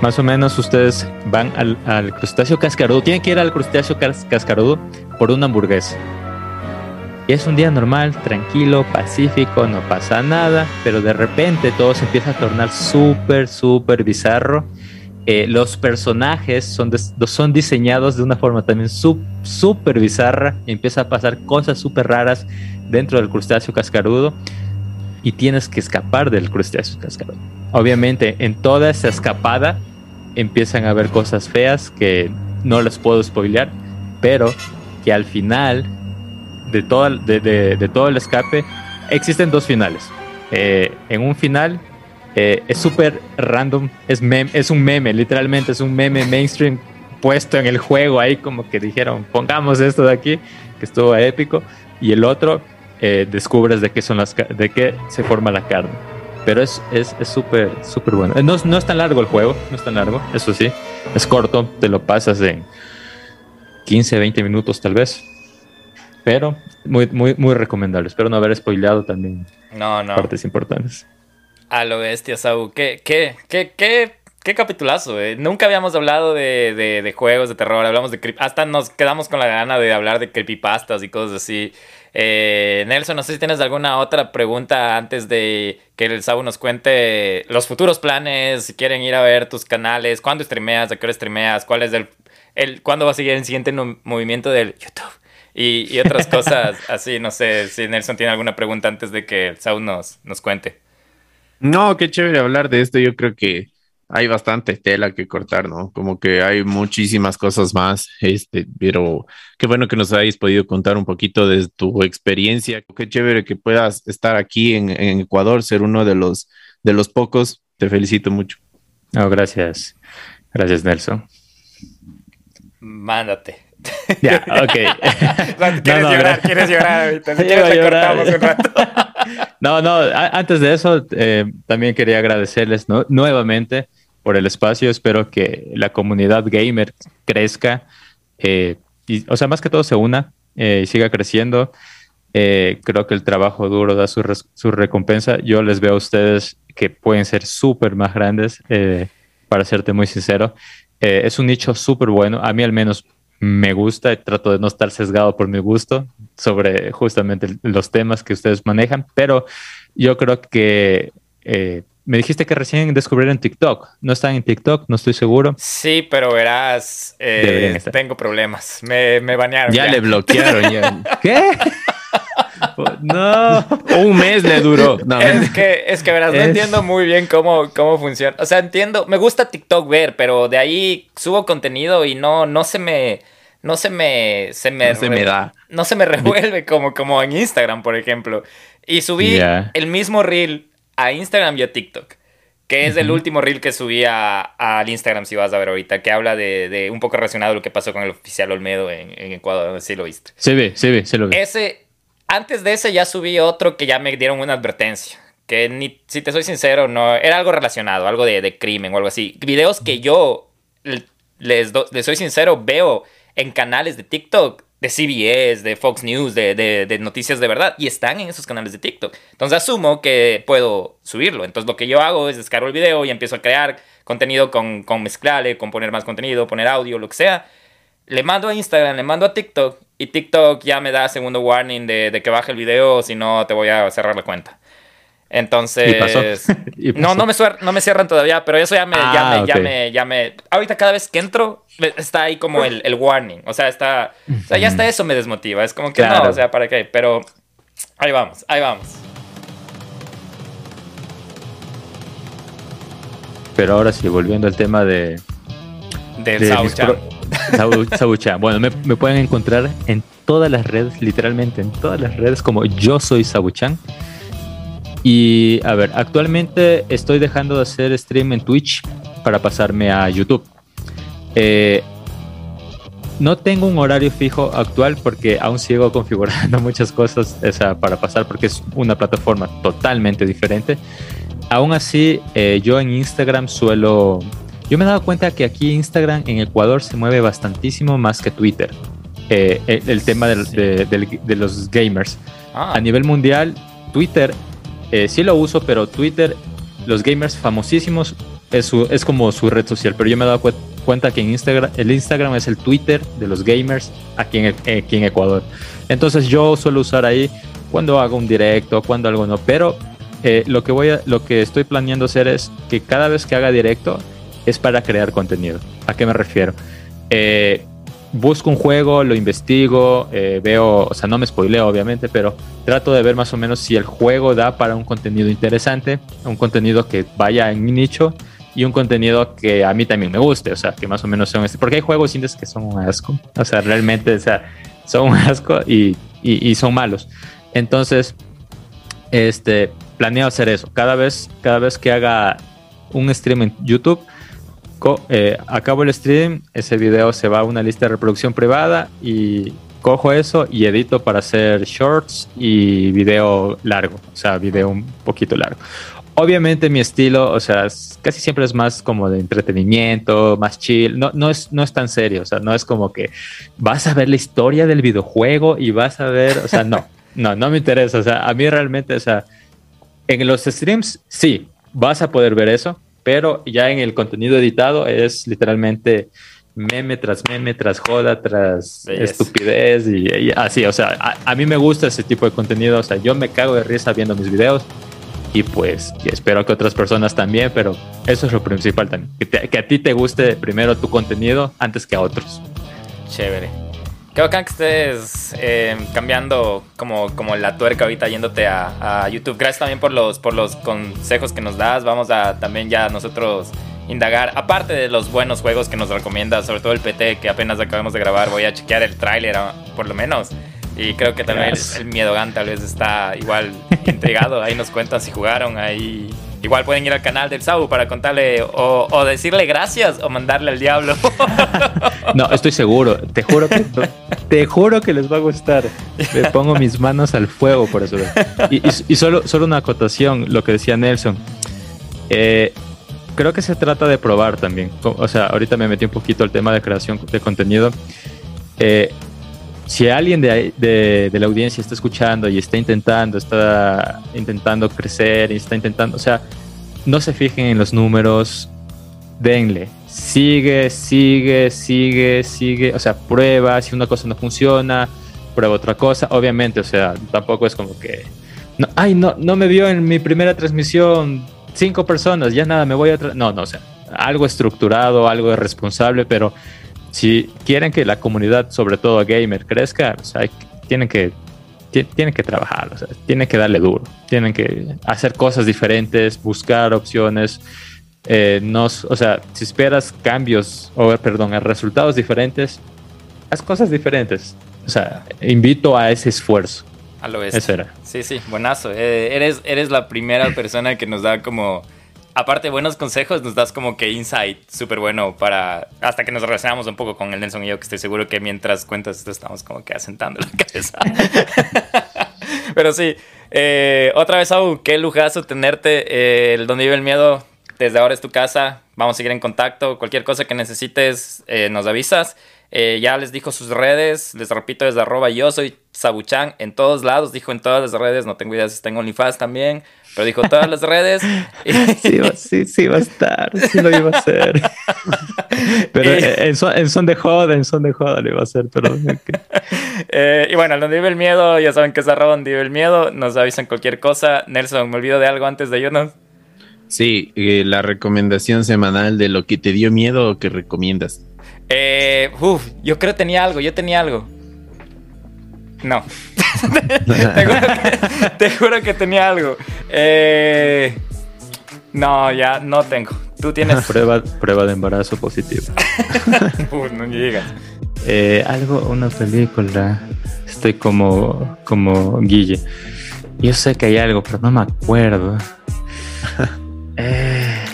Más o menos ustedes van al, al crustáceo cascarudo, tienen que ir al crustáceo cas- cascarudo por una hamburguesa. Y es un día normal, tranquilo, pacífico, no pasa nada, pero de repente todo se empieza a tornar súper, súper bizarro. Eh, los personajes son, son diseñados de una forma también súper bizarra. Empieza a pasar cosas súper raras dentro del crustáceo cascarudo y tienes que escapar del crustáceo cascarudo. Obviamente, en toda esa escapada empiezan a haber cosas feas que no les puedo spoilear, pero que al final de todo, de- de todo el escape existen dos finales. Eh, en un final eh, es súper random, es, mem- es un meme, literalmente es un meme mainstream puesto en el juego ahí como que dijeron pongamos esto de aquí, que estuvo épico, y el otro eh, descubres de qué, son las, de qué se forma la carne. Pero es es es súper, súper bueno. Eh, No, no es tan largo el juego, no es tan largo, eso sí. Es corto, te lo pasas en 15, 20 minutos tal vez. Pero muy, muy, muy recomendable. Espero no haber spoileado también No, no. partes importantes. A lo bestia, Saúl. ¿Qué, qué, qué, qué, qué capitulazo, eh? Nunca habíamos hablado de, de, de juegos de terror. Hablamos de creep- Hasta nos quedamos con la gana de hablar de creepypastas y cosas así. Eh, Nelson, no sé si tienes alguna otra pregunta antes de que el Saúl nos cuente los futuros planes. Si quieren ir a ver tus canales, cuándo streameas, a qué hora streameas, cuál es el, el cuándo va a seguir el siguiente no- movimiento del YouTube. Y, y otras cosas así, no sé si Nelson tiene alguna pregunta antes de que el Saúl nos, nos cuente. No, qué chévere hablar de esto. Yo creo que hay bastante tela que cortar, ¿no? Como que hay muchísimas cosas más, este, pero qué bueno que nos hayas podido contar un poquito de tu experiencia. Qué chévere que puedas estar aquí en, en Ecuador, ser uno de los, de los pocos. Te felicito mucho. No, gracias. Gracias, Nelson. Mándate. Ya, ok. ¿Quieres No, no, llorar? ¿Quieres llorar ahorita? Si quieres llorar. un rato. No, no, antes de eso, eh, también quería agradecerles nuevamente por el espacio. Espero que la comunidad gamer crezca, eh, y, o sea, más que todo se una eh, y siga creciendo. Creo que el trabajo duro da su, su recompensa. Yo les veo a ustedes que pueden ser súper más grandes, para serte muy sincero. Es un nicho súper bueno. A mí al menos me gusta y trato de no estar sesgado por mi gusto sobre justamente los temas que ustedes manejan, pero yo creo que eh, me dijiste que recién descubrieron TikTok. ¿No están en TikTok? No estoy seguro. Sí, pero verás, eh, tengo problemas. Me, me banearon. Ya le bloquearon. ya. ¿Qué? No. Un mes le duró. No, Es que, es que verás, no Es- entiendo muy bien cómo, cómo funciona. O sea, entiendo, me gusta TikTok ver, pero de ahí subo contenido y no, no se me, no se me, se me, No se me da. no se me revuelve como, como en Instagram, por ejemplo. Y subí Ya. el mismo reel a Instagram y a TikTok. Que es el último reel que subí a- al Instagram, si vas a ver ahorita, que habla de, de un poco relacionado a lo que pasó con el oficial Olmedo en, en Ecuador, no sé si lo viste. Sí, vi, sí, vi, sí lo vi. Ese, antes de ese ya subí otro que ya me dieron una advertencia. Que ni, si te soy sincero, no, era algo relacionado, algo de, de crimen o algo así. Videos que yo, les, do- les soy sincero, veo en canales de TikTok, de CBS, de Fox News, de, de- de noticias de verdad, y están en esos canales de TikTok. Entonces asumo que puedo subirlo. Entonces lo que yo hago es descargo el video y empiezo a crear contenido con, con mezclarle, con poner más contenido, poner audio, lo que sea le mando a Instagram, le mando a TikTok y TikTok ya me da segundo warning de, de que baje el video, si no te voy a cerrar la cuenta. Entonces, Y pasó. Y no, pasó. no me, no me cierran todavía, pero eso ya me, ya, Ah, me, ya ok. me, ya me- ahorita cada vez que entro está ahí como el, el warning, o sea, está, o sea, ya hasta eso me desmotiva, es como que Claro. no, o sea, ¿para qué? Pero ahí vamos, ahí vamos. Pero ahora sí, volviendo al tema de, Del de Sauchan. Bueno, me, pueden encontrar en todas las redes, literalmente en todas las redes, como yo soy Sauchan. Y a ver, actualmente estoy dejando de hacer stream en Twitch para pasarme a YouTube. Eh, no tengo un horario fijo actual porque aún sigo configurando muchas cosas para pasar porque es una plataforma totalmente diferente. Aún así, eh, yo en Instagram suelo... Yo me he dado cuenta que aquí Instagram en Ecuador se mueve bastantísimo más que Twitter. Eh, el, el tema de, los gamers. Ah, A nivel mundial, Twitter eh, sí lo uso, pero Twitter, los gamers famosísimos es, su- es como su red social, pero yo me he dado cue- cuenta que en Instagram, el Instagram es el Twitter de los gamers aquí en, eh, aquí en Ecuador. Entonces yo suelo usar ahí cuando hago un directo, cuando algo no, pero eh, lo, que voy a, lo que estoy planeando hacer es que cada vez que haga directo es para crear contenido. ¿A qué me refiero? Eh, busco un juego, lo investigo, eh, veo, o sea, no me spoileo obviamente, pero trato de ver más o menos si el juego da para un contenido interesante, un contenido que vaya en mi nicho y un contenido que a mí también me guste, o sea, que más o menos son este, porque hay juegos indies que son un asco, o sea, realmente, o sea, son un asco y, y- son malos. Entonces, este, planeo hacer eso. Cada vez, cada vez que haga un stream en YouTube, eh, acabo el stream, ese video se va a una lista de reproducción privada y cojo eso y edito para hacer shorts y video largo, o sea, video un poquito largo. Obviamente mi estilo, o sea, casi siempre es más como de entretenimiento, más chill, no, no, es, no es tan serio, o sea, no es como que vas a ver la historia del videojuego y vas a ver, o sea, no, no, no me interesa, o sea, a mí realmente, o sea, en los streams sí, vas a poder ver eso, pero ya en el contenido editado es literalmente meme tras meme, tras joda, tras estupidez y, y así, o sea, a, a mí me gusta ese tipo de contenido, o sea, yo me cago de risa viendo mis videos y pues y espero que otras personas también, pero eso es lo principal también, que, te- que a ti te guste primero tu contenido antes que a otros. Chévere. Qué bacán que estés eh, cambiando como, como la tuerca ahorita yéndote a, a YouTube. Gracias también por los, por los consejos que nos das. Vamos a también ya nosotros indagar. Aparte de los buenos juegos que nos recomiendas, sobre todo el PT que apenas acabamos de grabar, voy a chequear el tráiler ah, por lo menos. Y creo que también el, el Miedogan tal vez está igual intrigado. Ahí nos cuentan si jugaron ahí. Igual pueden ir al canal del Sabu para contarle o, decirle gracias o mandarle al diablo. No, estoy seguro, te juro que te juro que les va a gustar. Me pongo mis manos al fuego por eso. Y, solo, solo una acotación, lo que decía Nelson. Eh, creo que se trata de probar también. O sea, ahorita me metí un poquito al tema de creación de contenido. Eh, si alguien de, de, de la audiencia está escuchando y está intentando, está intentando crecer y está intentando, o sea, no se fijen en los números, denle. Sigue, sigue, sigue, sigue. O sea, prueba. Si una cosa no funciona, prueba otra cosa. Obviamente, o sea, tampoco es como que. No, ay, no, no me vio en mi primera transmisión cinco personas, ya nada, me voy a. No, no, o sea, algo estructurado, algo responsable, pero si quieren que la comunidad, sobre todo gamer, crezca, o sea, tienen que ti- tienen que trabajar, o sea, tienen que darle duro, tienen que hacer cosas diferentes, buscar opciones. eh, no, o sea, si esperas cambios, o perdón, resultados diferentes, haz cosas diferentes. O sea, invito a ese esfuerzo. A lo es. Eso era. Sí, sí, buenazo. Eh, eres, eres la primera persona que nos da como, aparte de buenos consejos, nos das como que insight súper bueno para, hasta que nos relacionamos un poco con el Nelson y yo, que estoy seguro que mientras cuentas esto estamos como que asentando la cabeza. Pero sí, eh, otra vez, Au, qué lujazo tenerte. Eh, el Donde Vive el Miedo, desde ahora es tu casa. Vamos a seguir en contacto. Cualquier cosa que necesites, eh, nos avisas. Eh, ya les dijo sus redes, les repito, desde arroba yo soy Sabuchan en todos lados, dijo en todas las redes, no tengo idea si está en OnlyFans también, pero dijo todas las redes. Y- Sí, va, sí, sí va a estar, sí lo iba a hacer. Pero Eh. en son, en son de joda, en son de joda lo iba a hacer, pero Eh, y bueno, donde vive el miedo, ya saben que es arroba donde vive el miedo, nos avisan cualquier cosa. Nelson, me olvido de algo antes de irnos. Sí, eh, la recomendación semanal de lo que te dio miedo o que recomiendas. Eh, uf, yo creo que tenía algo, yo tenía algo. No. te, juro que, te juro que tenía algo. Eh, no, ya no tengo. Tú tienes. prueba, prueba de embarazo positivo. Uf, no digas. Eh, algo, una película. Estoy como, como Guille. Yo sé que hay algo, pero no me acuerdo. Eh,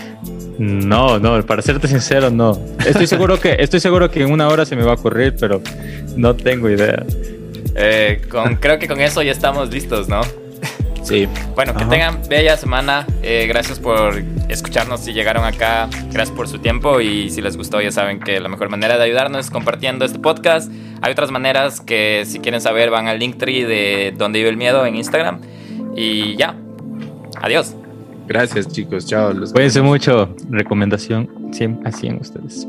no, no, para serte sincero, no. Estoy seguro que, estoy seguro que en una hora se me va a ocurrir, pero no tengo idea. Eh, con, creo que con eso ya estamos listos, ¿no? Sí. Bueno, que tengan bella semana. Eh, gracias por escucharnos si llegaron acá. Gracias por su tiempo. Y si les gustó, ya saben que la mejor manera de ayudarnos es compartiendo este podcast. Hay otras maneras que, si quieren saber, van al Linktree de Donde Vive el Miedo en Instagram. Y ya. Adiós. Gracias, chicos. Chao. Los Cuídense mucho. Recomendación 100 a 100 ustedes.